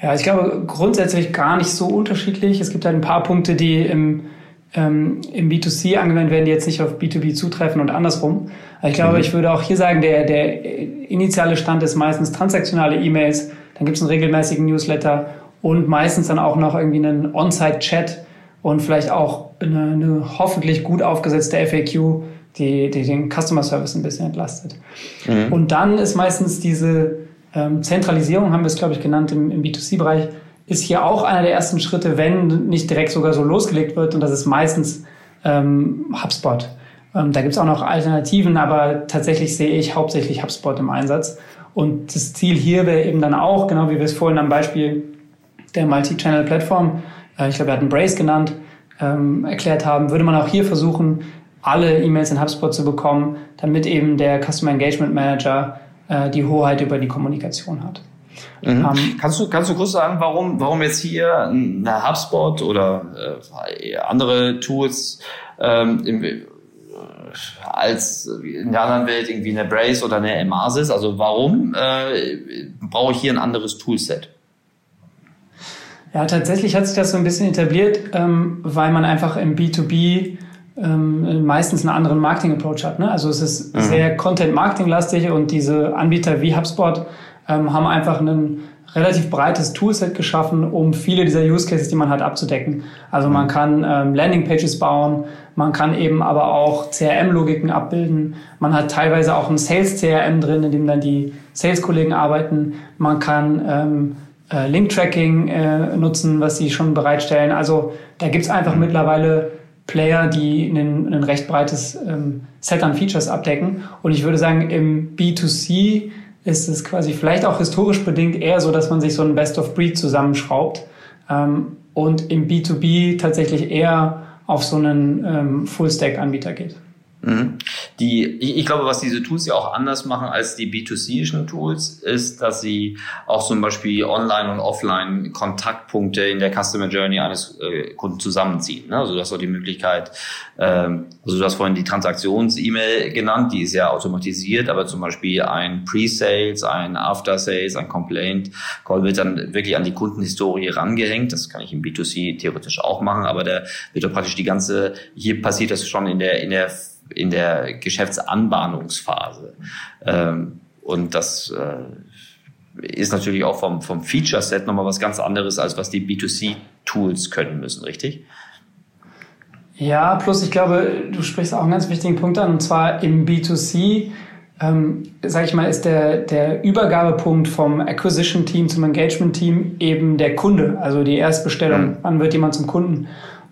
Ja, ich glaube grundsätzlich gar nicht so unterschiedlich. Es gibt halt ein paar Punkte, die im ähm, im B2C angewendet werden, die jetzt nicht auf B2B zutreffen und andersrum. Also ich glaube, mhm. ich würde auch hier sagen, der, der initiale Stand ist meistens transaktionale E-Mails, dann gibt es einen regelmäßigen Newsletter und meistens dann auch noch irgendwie einen On-Site-Chat und vielleicht auch eine, eine, hoffentlich gut aufgesetzte FAQ, die, die den Customer Service ein bisschen entlastet. Mhm. Und dann ist meistens diese ähm, Zentralisierung, haben wir es, glaube ich, genannt im, im B2C-Bereich, ist hier auch einer der ersten Schritte, wenn nicht direkt sogar so losgelegt wird. Und das ist meistens ähm, HubSpot. Ähm, da gibt es auch noch Alternativen, aber tatsächlich sehe ich hauptsächlich HubSpot im Einsatz. Und das Ziel hier wäre eben dann auch, genau wie wir es vorhin am Beispiel der Multi-Channel-Plattform, äh, ich glaube, wir hatten Brace genannt, ähm, erklärt haben, würde man auch hier versuchen, alle E-Mails in HubSpot zu bekommen, damit eben der Customer Engagement Manager äh, die Hoheit über die Kommunikation hat. Mhm. Ähm, kannst du kannst du kurz sagen, warum warum jetzt hier eine HubSpot oder äh, andere Tools ähm, im, äh, als in der anderen Welt irgendwie eine Brace oder eine Emasis? Also warum äh, brauche ich hier ein anderes Toolset? Ja, tatsächlich hat sich das so ein bisschen etabliert, ähm, weil man einfach im B2B ähm, meistens einen anderen Marketing-Approach hat. Ne? Also es ist mhm. sehr Content-Marketing-lastig und diese Anbieter wie HubSpot ähm, haben einfach ein relativ breites Toolset geschaffen, um viele dieser Use Cases, die man hat, abzudecken. Also man mhm. kann ähm, Landingpages bauen, man kann eben aber auch CRM-Logiken abbilden. Man hat teilweise auch ein Sales-CRM drin, in dem dann die Sales-Kollegen arbeiten. Man kann ähm, äh, Link-Tracking äh, nutzen, was sie schon bereitstellen. Also da gibt's einfach mhm. mittlerweile Player, die ein, ein recht breites ähm, Set an Features abdecken. Und ich würde sagen, im B2C ist es quasi vielleicht auch historisch bedingt eher so, dass man sich so ein Best of Breed zusammenschraubt ähm, und im B2B tatsächlich eher auf so einen ähm, Full-Stack-Anbieter geht. Mhm. Die, ich, glaube, was diese Tools ja auch anders machen als die B2C-ischen Tools, ist, dass sie auch zum Beispiel Online- und Offline-Kontaktpunkte in der Customer Journey eines äh, Kunden zusammenziehen. Ne? Also du hast auch die Möglichkeit, ähm, also du hast vorhin die Transaktions-E-Mail genannt, die ist ja automatisiert, aber zum Beispiel ein Pre-Sales, ein After-Sales, ein Complaint-Call wird dann wirklich an die Kundenhistorie rangehängt. Das kann ich im B2C theoretisch auch machen, aber da wird doch praktisch die ganze, hier passiert das schon in der, in der in der Geschäftsanbahnungsphase. Ähm, und das äh, ist natürlich auch vom, vom Feature-Set nochmal was ganz anderes, als was die B2C-Tools können müssen, richtig? Ja, plus ich glaube, du sprichst auch einen ganz wichtigen Punkt an, und zwar im B2C, ähm, sage ich mal, ist der, der Übergabepunkt vom Acquisition-Team zum Engagement-Team eben der Kunde, also die Erstbestellung. Mhm. Wann wird jemand zum Kunden?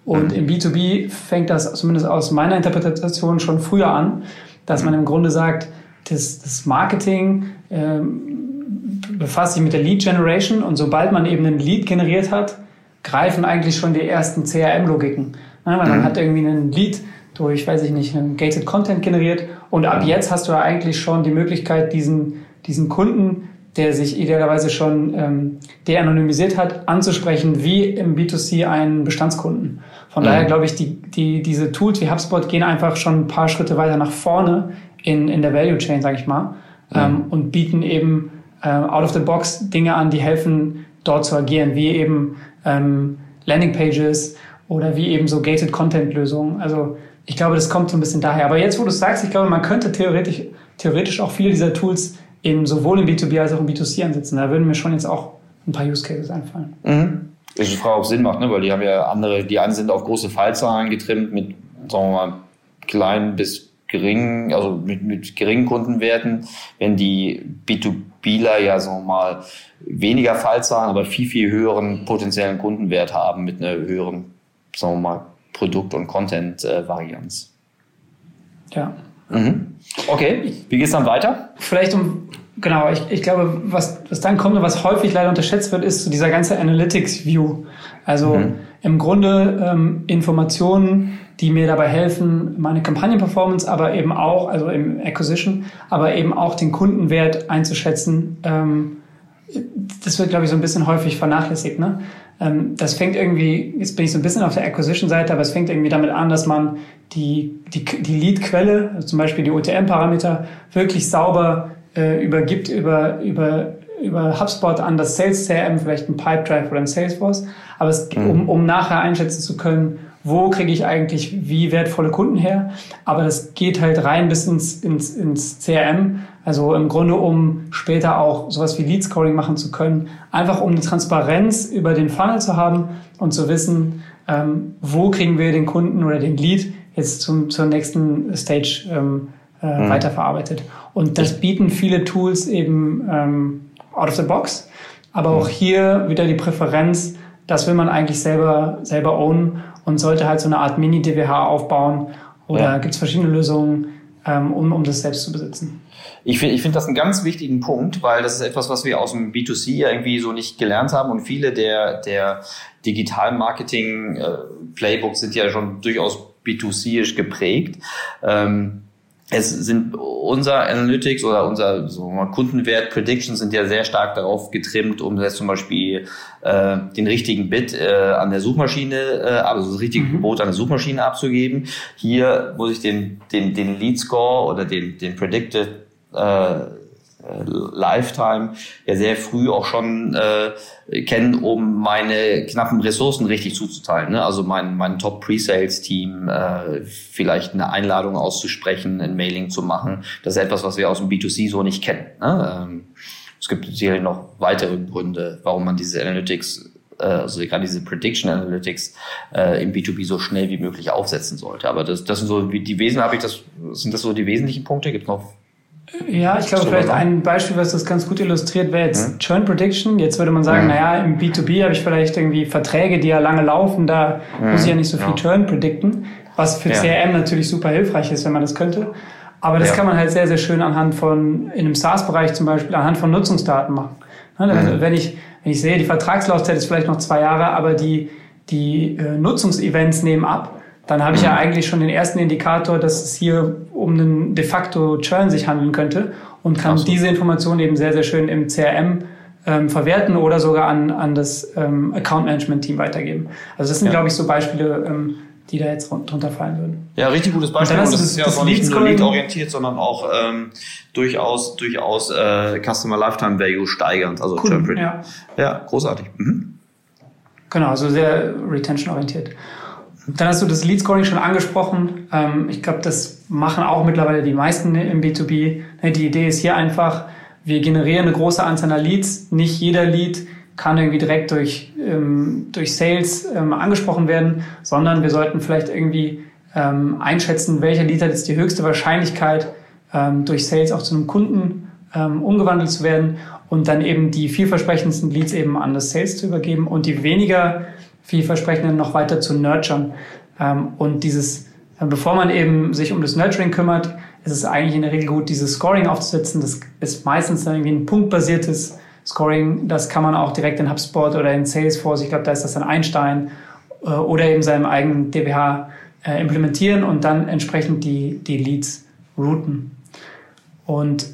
Und mhm. im B2B fängt das zumindest aus meiner Interpretation schon früher an, dass man im Grunde sagt, das, das Marketing ähm, befasst sich mit der Lead Generation und sobald man eben einen Lead generiert hat, greifen eigentlich schon die ersten CRM-Logiken. Ja, weil man mhm. hat irgendwie einen Lead durch, weiß ich nicht, einen Gated Content generiert und ab jetzt hast du ja eigentlich schon die Möglichkeit, diesen, diesen Kunden der sich idealerweise schon ähm, de-anonymisiert hat, anzusprechen wie im B2C einen Bestandskunden. Von mhm. daher glaube ich, die, die, diese Tools wie HubSpot gehen einfach schon ein paar Schritte weiter nach vorne in, in der Value Chain, sage ich mal, mhm. ähm, und bieten eben äh, out of the box Dinge an, die helfen, dort zu agieren, wie eben ähm, Landing Pages oder wie eben so Gated Content Lösungen. Also ich glaube, das kommt so ein bisschen daher. Aber jetzt, wo du es sagst, ich glaube, man könnte theoretisch, theoretisch auch viele dieser Tools in, sowohl im B2B als auch im B2C ansetzen. Da würden mir schon jetzt auch ein paar Use Cases einfallen. Mhm. Das ist eine Frage, ob es Sinn macht, ne? weil die haben ja andere, die einen sind auf große Fallzahlen getrimmt mit, sagen wir mal, kleinen bis geringen, also mit, mit geringen Kundenwerten, wenn die B2Bler ja so mal weniger Fallzahlen, aber viel, viel höheren potenziellen Kundenwert haben mit einer höheren, sagen wir mal, Produkt- und Content-Varianz. Ja. Mhm. Okay, wie geht es dann weiter? Vielleicht um, genau, ich, ich glaube, was, was dann kommt und was häufig leider unterschätzt wird, ist so dieser ganze Analytics-View. Also mhm. im Grunde ähm, Informationen, die mir dabei helfen, meine Kampagnenperformance, aber eben auch, also im Acquisition, aber eben auch den Kundenwert einzuschätzen. Ähm, das wird, glaube ich, so ein bisschen häufig vernachlässigt. Ne? Ähm, das fängt irgendwie, jetzt bin ich so ein bisschen auf der Acquisition-Seite, aber es fängt irgendwie damit an, dass man die, die, die Lead-Quelle, also zum Beispiel die OTM-Parameter, wirklich sauber äh, übergibt über, über, über HubSpot an das Sales CRM, vielleicht ein Pipedrive oder ein Salesforce. Aber es, mhm. um, um nachher einschätzen zu können, wo kriege ich eigentlich wie wertvolle Kunden her. Aber das geht halt rein bis ins, ins, ins CRM. Also im Grunde, um später auch sowas wie Lead Scoring machen zu können. Einfach um eine Transparenz über den Funnel zu haben und zu wissen, ähm, wo kriegen wir den Kunden oder den Lead jetzt zum, zur nächsten Stage ähm, äh, mhm. weiterverarbeitet. Und das bieten viele Tools eben ähm, out of the box. Aber auch hier wieder die Präferenz, das will man eigentlich selber, selber ownen und sollte halt so eine Art Mini-DWH aufbauen. Oder ja. gibt es verschiedene Lösungen, ähm, um, um das selbst zu besitzen? Ich finde ich finde das einen ganz wichtigen Punkt, weil das ist etwas, was wir aus dem B2C irgendwie so nicht gelernt haben und viele der, der Digital-Marketing-Playbooks äh, sind ja schon durchaus B2C-isch geprägt. Ähm, es sind unser Analytics oder unser so Kundenwert Predictions sind ja sehr stark darauf getrimmt, um jetzt zum Beispiel äh, den richtigen Bit äh, an der Suchmaschine, äh, also das richtige mhm. Gebot an der Suchmaschine abzugeben. Hier muss ich den den den Lead Score oder den den Predicted äh, Lifetime ja sehr früh auch schon äh, kennen, um meine knappen Ressourcen richtig zuzuteilen. Ne? Also mein, mein Top-Pre-Sales-Team äh, vielleicht eine Einladung auszusprechen, ein Mailing zu machen. Das ist etwas, was wir aus dem B2C so nicht kennen. Ne? Ähm, es gibt sicherlich noch weitere Gründe, warum man diese Analytics äh, also gerade diese Prediction Analytics äh, im B2B so schnell wie möglich aufsetzen sollte. Aber das, das sind so die Wesen, habe ich das, sind das so die wesentlichen Punkte? Gibt noch ja, ich glaube, vielleicht ein Beispiel, was das ganz gut illustriert, wäre jetzt hm? Churn Prediction. Jetzt würde man sagen, hm. naja, im B2B habe ich vielleicht irgendwie Verträge, die ja lange laufen, da hm. muss ich ja nicht so viel ja. Churn predikten, was für ja. CRM natürlich super hilfreich ist, wenn man das könnte. Aber das ja. kann man halt sehr, sehr schön anhand von, in einem SaaS-Bereich zum Beispiel, anhand von Nutzungsdaten machen. Also mhm. wenn, ich, wenn ich sehe, die Vertragslaufzeit ist vielleicht noch zwei Jahre, aber die, die äh, Nutzungsevents nehmen ab, dann habe ich ja eigentlich schon den ersten Indikator, dass es hier um einen de facto Churn sich handeln könnte und kann so. diese Information eben sehr, sehr schön im CRM ähm, verwerten oder sogar an, an das ähm, Account Management Team weitergeben. Also das sind, ja. glaube ich, so Beispiele, ähm, die da jetzt drunter fallen würden. Ja, richtig gutes Beispiel. Und, und das, das ist ja das nicht nur Lead-orientiert, sondern auch ähm, durchaus, durchaus äh, Customer Lifetime Value steigernd. Also cool, ja. ja, großartig. Mhm. Genau, also sehr retention-orientiert. Dann hast du das Lead Scoring schon angesprochen. Ähm, ich glaube, das machen auch mittlerweile die meisten im B2B. Ne, die Idee ist hier einfach, wir generieren eine große Anzahl an Leads. Nicht jeder Lead kann irgendwie direkt durch, ähm, durch Sales ähm, angesprochen werden, sondern wir sollten vielleicht irgendwie einschätzen, welcher Lead hat jetzt die höchste Wahrscheinlichkeit, durch Sales auch zu einem Kunden umgewandelt zu werden und dann eben die vielversprechendsten Leads eben an das Sales zu übergeben und die weniger vielversprechenden noch weiter zu nurturen. Ähm, und dieses, bevor man eben sich um das Nurturing kümmert, ist es eigentlich in der Regel gut, dieses Scoring aufzusetzen. Das ist meistens irgendwie ein punktbasiertes Scoring. Das kann man auch direkt in HubSpot oder in Salesforce, ich glaube, da ist das dann Einstein, äh, oder eben seinem eigenen DBH äh, implementieren und dann entsprechend die, die Leads routen. Und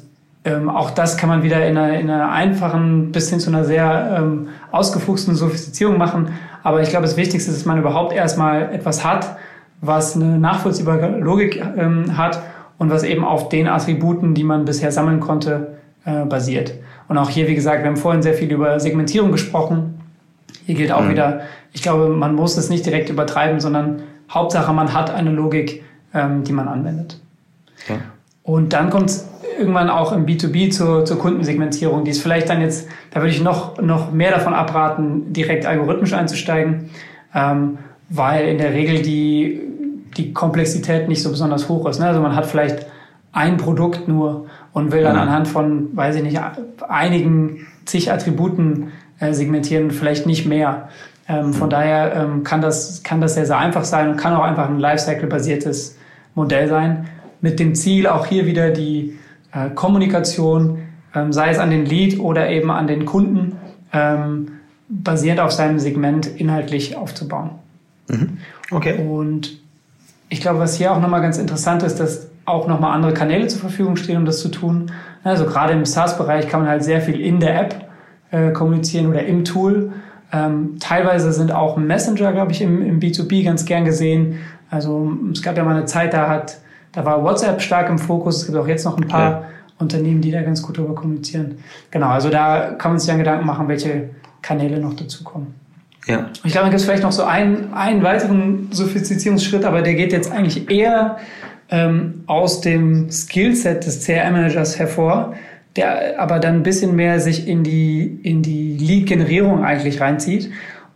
ähm, auch das kann man wieder in einer, in einer einfachen bis hin zu einer sehr ähm, ausgefuchsten Sophistizierung machen. Aber ich glaube, das Wichtigste ist, dass man überhaupt erstmal etwas hat, was eine nachvollziehbare Logik ähm, hat und was eben auf den Attributen, die man bisher sammeln konnte, äh, basiert. Und auch hier, wie gesagt, wir haben vorhin sehr viel über Segmentierung gesprochen. Hier gilt auch mhm. wieder, ich glaube, man muss es nicht direkt übertreiben, sondern Hauptsache, man hat eine Logik, ähm, die man anwendet. Okay. Und dann kommt es irgendwann auch im B2B zur, zur Kundensegmentierung. Die ist vielleicht dann jetzt, da würde ich noch, noch mehr davon abraten, direkt algorithmisch einzusteigen, ähm, weil in der Regel die, die Komplexität nicht so besonders hoch ist. Ne? Also man hat vielleicht ein Produkt nur und will dann mhm. anhand von, weiß ich nicht, einigen zig Attributen äh, segmentieren, vielleicht nicht mehr. Ähm, von mhm. daher ähm, kann, das, kann das sehr, sehr einfach sein und kann auch einfach ein Lifecycle-basiertes Modell sein. Mit dem Ziel, auch hier wieder die äh, Kommunikation, ähm, sei es an den Lead oder eben an den Kunden, ähm, basierend auf seinem Segment inhaltlich aufzubauen. Mhm. Okay. Und ich glaube, was hier auch nochmal ganz interessant ist, dass auch nochmal andere Kanäle zur Verfügung stehen, um das zu tun. Also gerade im SaaS-Bereich kann man halt sehr viel in der App äh, kommunizieren oder im Tool. Ähm, teilweise sind auch Messenger, glaube ich, im, im B2B ganz gern gesehen. Also es gab ja mal eine Zeit, da hat, da war WhatsApp stark im Fokus. Es gibt auch jetzt noch ein paar ja. Unternehmen, die da ganz gut drüber kommunizieren. Genau, also da kann man sich dann Gedanken machen, welche Kanäle noch dazukommen. Ja. Ich glaube, dann gibt es vielleicht noch so einen, einen weiteren Sophistizierungsschritt, aber der geht jetzt eigentlich eher ähm, aus dem Skillset des CRM-Managers hervor, der aber dann ein bisschen mehr sich in die, in die Lead-Generierung eigentlich reinzieht.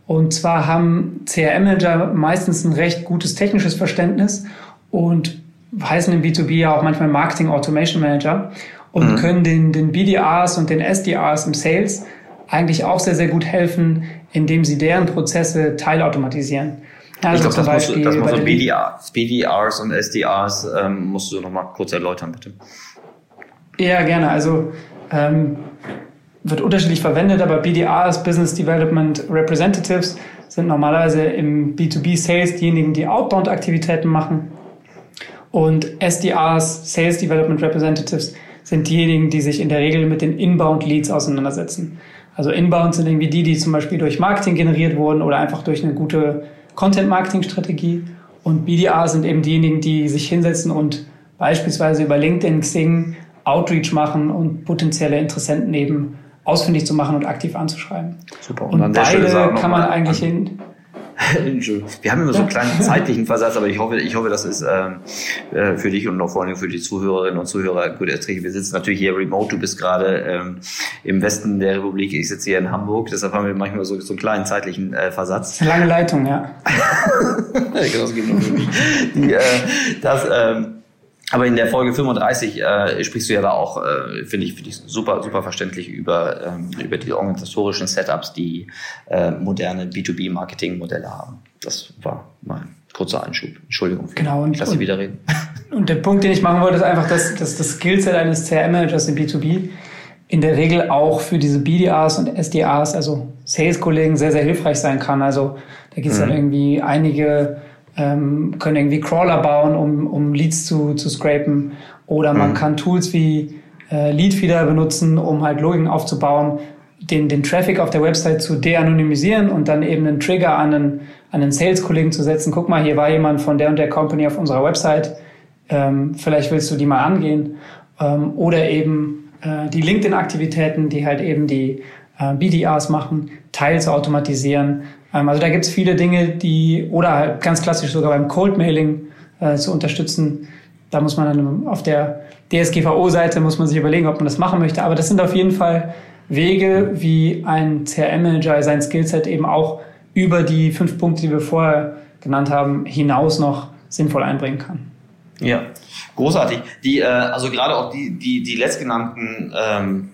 Und zwar haben CRM-Manager meistens ein recht gutes technisches Verständnis und heißen im B2B ja auch manchmal Marketing Automation Manager und mhm. können den, den BDRs und den SDRs im Sales eigentlich auch sehr, sehr gut helfen, indem sie deren Prozesse teilautomatisieren. Also ich glaube, das, musst, das musst du BDR, BDRs und SDRs ähm, musst du noch mal kurz erläutern, bitte. Ja, gerne. Also ähm, wird unterschiedlich verwendet, aber BDRs, Business Development Representatives, sind normalerweise im B2B Sales diejenigen, die Outbound-Aktivitäten machen. Und SDRs, Sales Development Representatives, sind diejenigen, die sich in der Regel mit den Inbound-Leads auseinandersetzen. Also Inbound sind irgendwie die, die zum Beispiel durch Marketing generiert wurden oder einfach durch eine gute Content-Marketing-Strategie. Und BDA sind eben diejenigen, die sich hinsetzen und beispielsweise über LinkedIn, Xing Outreach machen und potenzielle Interessenten eben ausfindig zu machen und aktiv anzuschreiben. Super. Und, und beide kann man eigentlich hin, wir haben immer so einen kleinen zeitlichen Versatz, aber ich hoffe, ich hoffe, das ist ähm, äh, für dich und auch vor allem für die Zuhörerinnen und Zuhörer gut erträglich. Wir sitzen natürlich hier remote. Du bist gerade ähm, im Westen der Republik. Ich sitze hier in Hamburg. Deshalb haben wir manchmal so, so einen kleinen zeitlichen äh, Versatz. Lange Leitung, ja. das geht nur die, äh, das, ähm, aber in der Folge 35 äh, sprichst du ja da auch, äh, finde ich, finde ich super, super verständlich über, ähm, über die organisatorischen Setups, die äh, moderne B2B-Marketing-Modelle haben. Das war mein kurzer Einschub. Entschuldigung, genau, und, lass Sie wieder reden. Und der Punkt, den ich machen wollte, ist einfach, dass, dass das Skillset eines CRM-Managers in B2B in der Regel auch für diese BDAs und SDAs, also Sales-Kollegen, sehr, sehr hilfreich sein kann. Also da gibt es mhm. dann irgendwie einige ähm, können irgendwie Crawler bauen, um, um Leads zu, zu scrapen. Oder man mhm. kann Tools wie äh, Leadfeeder benutzen, um halt Logiken aufzubauen, den, den Traffic auf der Website zu de-anonymisieren und dann eben einen Trigger an einen, an einen Sales-Kollegen zu setzen. Guck mal, hier war jemand von der und der Company auf unserer Website. Ähm, vielleicht willst du die mal angehen. Ähm, oder eben äh, die LinkedIn-Aktivitäten, die halt eben die äh, BDRs machen, teils automatisieren also da gibt es viele Dinge, die, oder halt ganz klassisch sogar beim Cold Mailing äh, zu unterstützen. Da muss man dann auf der DSGVO-Seite muss man sich überlegen, ob man das machen möchte. Aber das sind auf jeden Fall Wege, wie ein CRM-Manager sein Skillset eben auch über die fünf Punkte, die wir vorher genannt haben, hinaus noch sinnvoll einbringen kann. Ja, großartig. Die, äh, also gerade auch die, die, die letztgenannten ähm,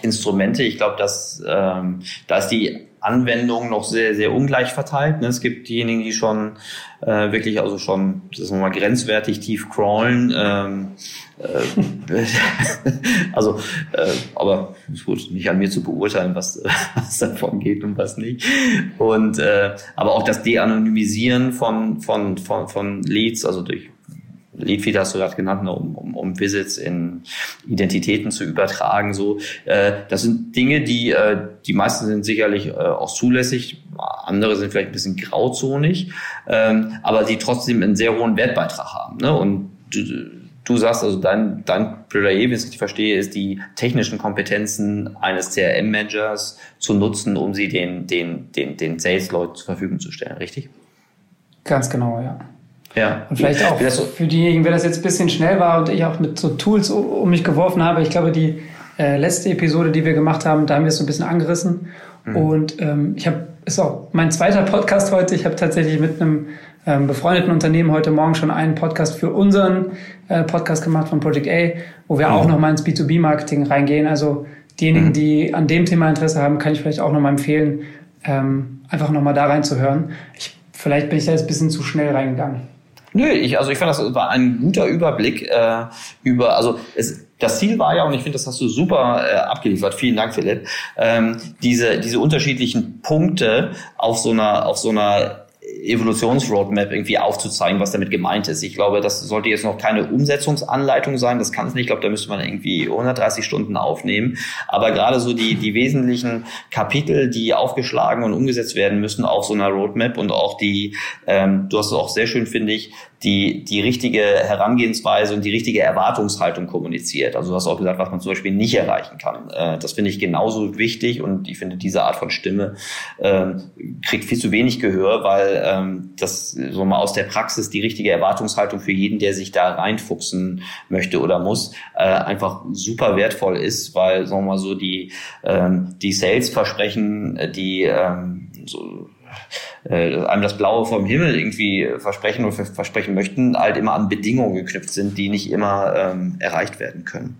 Instrumente, ich glaube, dass ähm, da ist die Anwendung noch sehr, sehr ungleich verteilt. Ne? Es gibt diejenigen, die schon äh, wirklich also schon, das ist nochmal grenzwertig tief crawlen. Ähm, äh, also, äh, aber es gut, nicht an mir zu beurteilen, was, was davon geht und was nicht. Und äh, aber auch das De-Anonymisieren von, von, von, von Leads, also durch Leadfeed hast du gerade genannt, ne, um, um, um Visits in Identitäten zu übertragen. So, äh, das sind Dinge, die äh, die meisten sind sicherlich äh, auch zulässig, andere sind vielleicht ein bisschen grauzonig, ähm, aber die trotzdem einen sehr hohen Wertbeitrag haben. Ne? Und du, sagst also, dein, dein Plädoyer, wie ich es verstehe, ist die technischen Kompetenzen eines CRM-Managers zu nutzen, um sie den, den, den, den Sales-Leuten zur Verfügung zu stellen, richtig? Ganz genau, ja. Ja. Und vielleicht auch für diejenigen, wenn das jetzt ein bisschen schnell war und ich auch mit so Tools um mich geworfen habe. Ich glaube, die äh, letzte Episode, die wir gemacht haben, da haben wir es so ein bisschen angerissen. Mhm. Und ähm, ich habe, ist auch mein zweiter Podcast heute. Ich habe tatsächlich mit einem ähm, befreundeten Unternehmen heute Morgen schon einen Podcast für unseren äh, Podcast gemacht von Project A, wo wir mhm. auch nochmal ins B2B-Marketing reingehen. Also diejenigen, mhm. die an dem Thema Interesse haben, kann ich vielleicht auch nochmal empfehlen, ähm, einfach nochmal da reinzuhören. Ich, vielleicht bin ich da jetzt ein bisschen zu schnell reingegangen. Nö, ich, also ich fand, das war ein guter Überblick äh, über, also es, das Ziel war ja, und ich finde, das hast du super äh, abgeliefert, vielen Dank, Philipp, ähm, diese, diese unterschiedlichen Punkte auf so einer, auf so einer Evolutionsroadmap irgendwie aufzuzeigen, was damit gemeint ist. Ich glaube, das sollte jetzt noch keine Umsetzungsanleitung sein. Das kann es nicht. Ich glaube, da müsste man irgendwie 130 Stunden aufnehmen. Aber gerade so die, die wesentlichen Kapitel, die aufgeschlagen und umgesetzt werden müssen auf so einer Roadmap und auch die, ähm, du hast es auch sehr schön, finde ich, die, die richtige Herangehensweise und die richtige Erwartungshaltung kommuniziert. Also du hast auch gesagt, was man zum Beispiel nicht erreichen kann. Äh, das finde ich genauso wichtig und ich finde, diese Art von Stimme äh, kriegt viel zu wenig Gehör, weil ähm, das so mal aus der Praxis die richtige Erwartungshaltung für jeden, der sich da reinfuchsen möchte oder muss, äh, einfach super wertvoll ist, weil, sagen wir mal so, die, ähm, die Sales-Versprechen, die ähm, so äh, einem das Blaue vom Himmel irgendwie versprechen oder versprechen möchten, halt immer an Bedingungen geknüpft sind, die nicht immer ähm, erreicht werden können.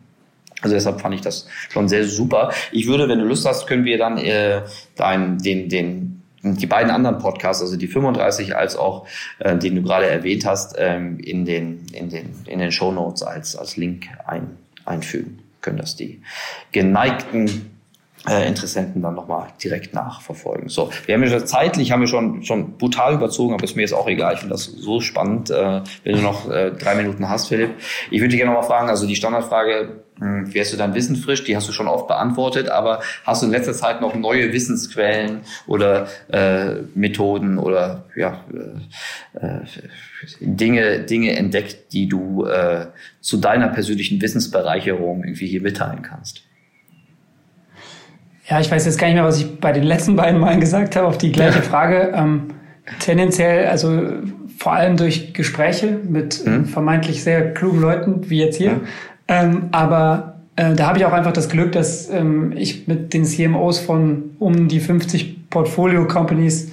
Also deshalb fand ich das schon sehr super. Ich würde, wenn du Lust hast, können wir dann äh, dein, den, den die beiden anderen Podcasts, also die 35 als auch äh, den du gerade erwähnt hast, ähm, in den in den in den Show Notes als als Link ein, einfügen. Können das die geneigten äh, Interessenten dann nochmal direkt nachverfolgen. So, wir haben ja zeitlich haben wir schon schon brutal überzogen, aber ist mir jetzt auch egal. Ich finde das so spannend. Äh, wenn du noch äh, drei Minuten hast, Philipp, ich würde dich gerne nochmal fragen. Also die Standardfrage, hm, wie hast du dein Wissen frisch? Die hast du schon oft beantwortet, aber hast du in letzter Zeit noch neue Wissensquellen oder äh, Methoden oder ja äh, äh, Dinge Dinge entdeckt, die du äh, zu deiner persönlichen Wissensbereicherung irgendwie hier mitteilen kannst? Ja, ich weiß jetzt gar nicht mehr, was ich bei den letzten beiden Malen gesagt habe, auf die gleiche ja. Frage. Ähm, tendenziell, also vor allem durch Gespräche mit mhm. vermeintlich sehr klugen Leuten, wie jetzt hier. Mhm. Ähm, aber äh, da habe ich auch einfach das Glück, dass ähm, ich mit den CMOs von um die 50 Portfolio-Companies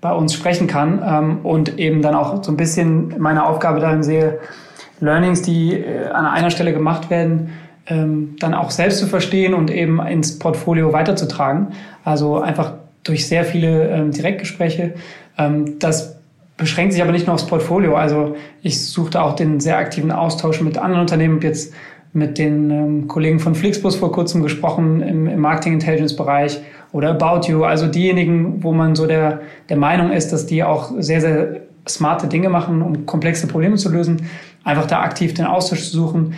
bei uns sprechen kann ähm, und eben dann auch so ein bisschen meine Aufgabe darin sehe, Learnings, die äh, an einer Stelle gemacht werden, ähm, dann auch selbst zu verstehen und eben ins Portfolio weiterzutragen. Also einfach durch sehr viele ähm, Direktgespräche. Ähm, das beschränkt sich aber nicht nur aufs Portfolio. Also ich suchte auch den sehr aktiven Austausch mit anderen Unternehmen. Jetzt mit den ähm, Kollegen von Flixbus vor kurzem gesprochen im, im Marketing Intelligence Bereich oder About You. Also diejenigen, wo man so der, der Meinung ist, dass die auch sehr, sehr smarte Dinge machen, um komplexe Probleme zu lösen. Einfach da aktiv den Austausch zu suchen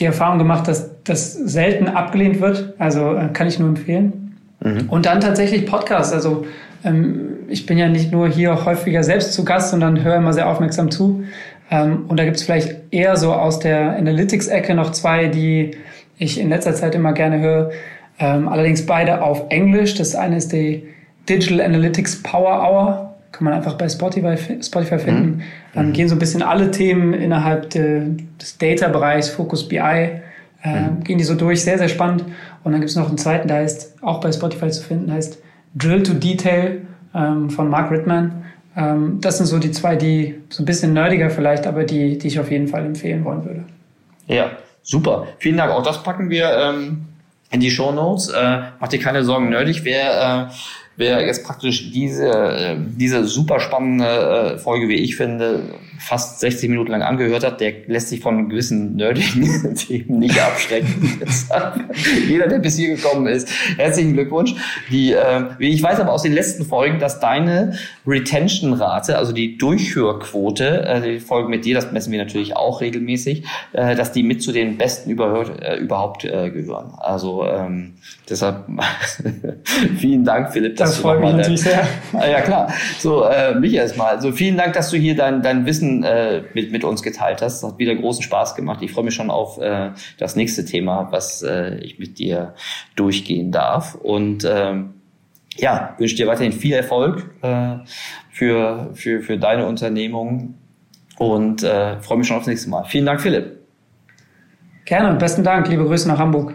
die Erfahrung gemacht, dass das selten abgelehnt wird. Also äh, kann ich nur empfehlen. Mhm. Und dann tatsächlich Podcasts. Also ähm, ich bin ja nicht nur hier häufiger selbst zu Gast, sondern höre immer sehr aufmerksam zu. Ähm, und da gibt es vielleicht eher so aus der Analytics-Ecke noch zwei, die ich in letzter Zeit immer gerne höre. Ähm, allerdings beide auf Englisch. Das eine ist die Digital Analytics Power Hour kann man einfach bei Spotify, Spotify finden. Mhm. Dann mhm. gehen so ein bisschen alle Themen innerhalb de, des Data-Bereichs, Focus BI, äh, mhm. gehen die so durch, sehr, sehr spannend. Und dann gibt es noch einen zweiten, der heißt, auch bei Spotify zu finden, heißt Drill to Detail ähm, von Mark Rittman. Ähm, das sind so die zwei, die so ein bisschen nerdiger vielleicht, aber die, die ich auf jeden Fall empfehlen wollen würde. Ja, super. Vielen Dank. Auch das packen wir ähm, in die Show Notes. Äh, mach dir keine Sorgen, nerdig. Wer äh, wer jetzt praktisch diese, äh, diese super spannende äh, Folge, wie ich finde, fast 60 Minuten lang angehört hat, der lässt sich von gewissen nerdigen Themen nicht abschrecken. Jeder, der bis hier gekommen ist, herzlichen Glückwunsch. Die, äh, ich weiß aber aus den letzten Folgen, dass deine Retention-Rate, also die Durchhörquote, äh, die Folgen mit dir, das messen wir natürlich auch regelmäßig, äh, dass die mit zu den besten überhört, äh, überhaupt äh, gehören. Also ähm, deshalb vielen Dank, Philipp. Das freut mich natürlich sehr. Ja klar. So, äh, mich erstmal. Also vielen Dank, dass du hier dein, dein Wissen Wissen äh, mit, mit uns geteilt hast. Das hat wieder großen Spaß gemacht. Ich freue mich schon auf äh, das nächste Thema, was äh, ich mit dir durchgehen darf. Und ähm, ja, wünsche dir weiterhin viel Erfolg äh, für, für, für deine Unternehmung und äh, freue mich schon aufs nächste Mal. Vielen Dank, Philipp. Gerne, besten Dank. Liebe Grüße nach Hamburg.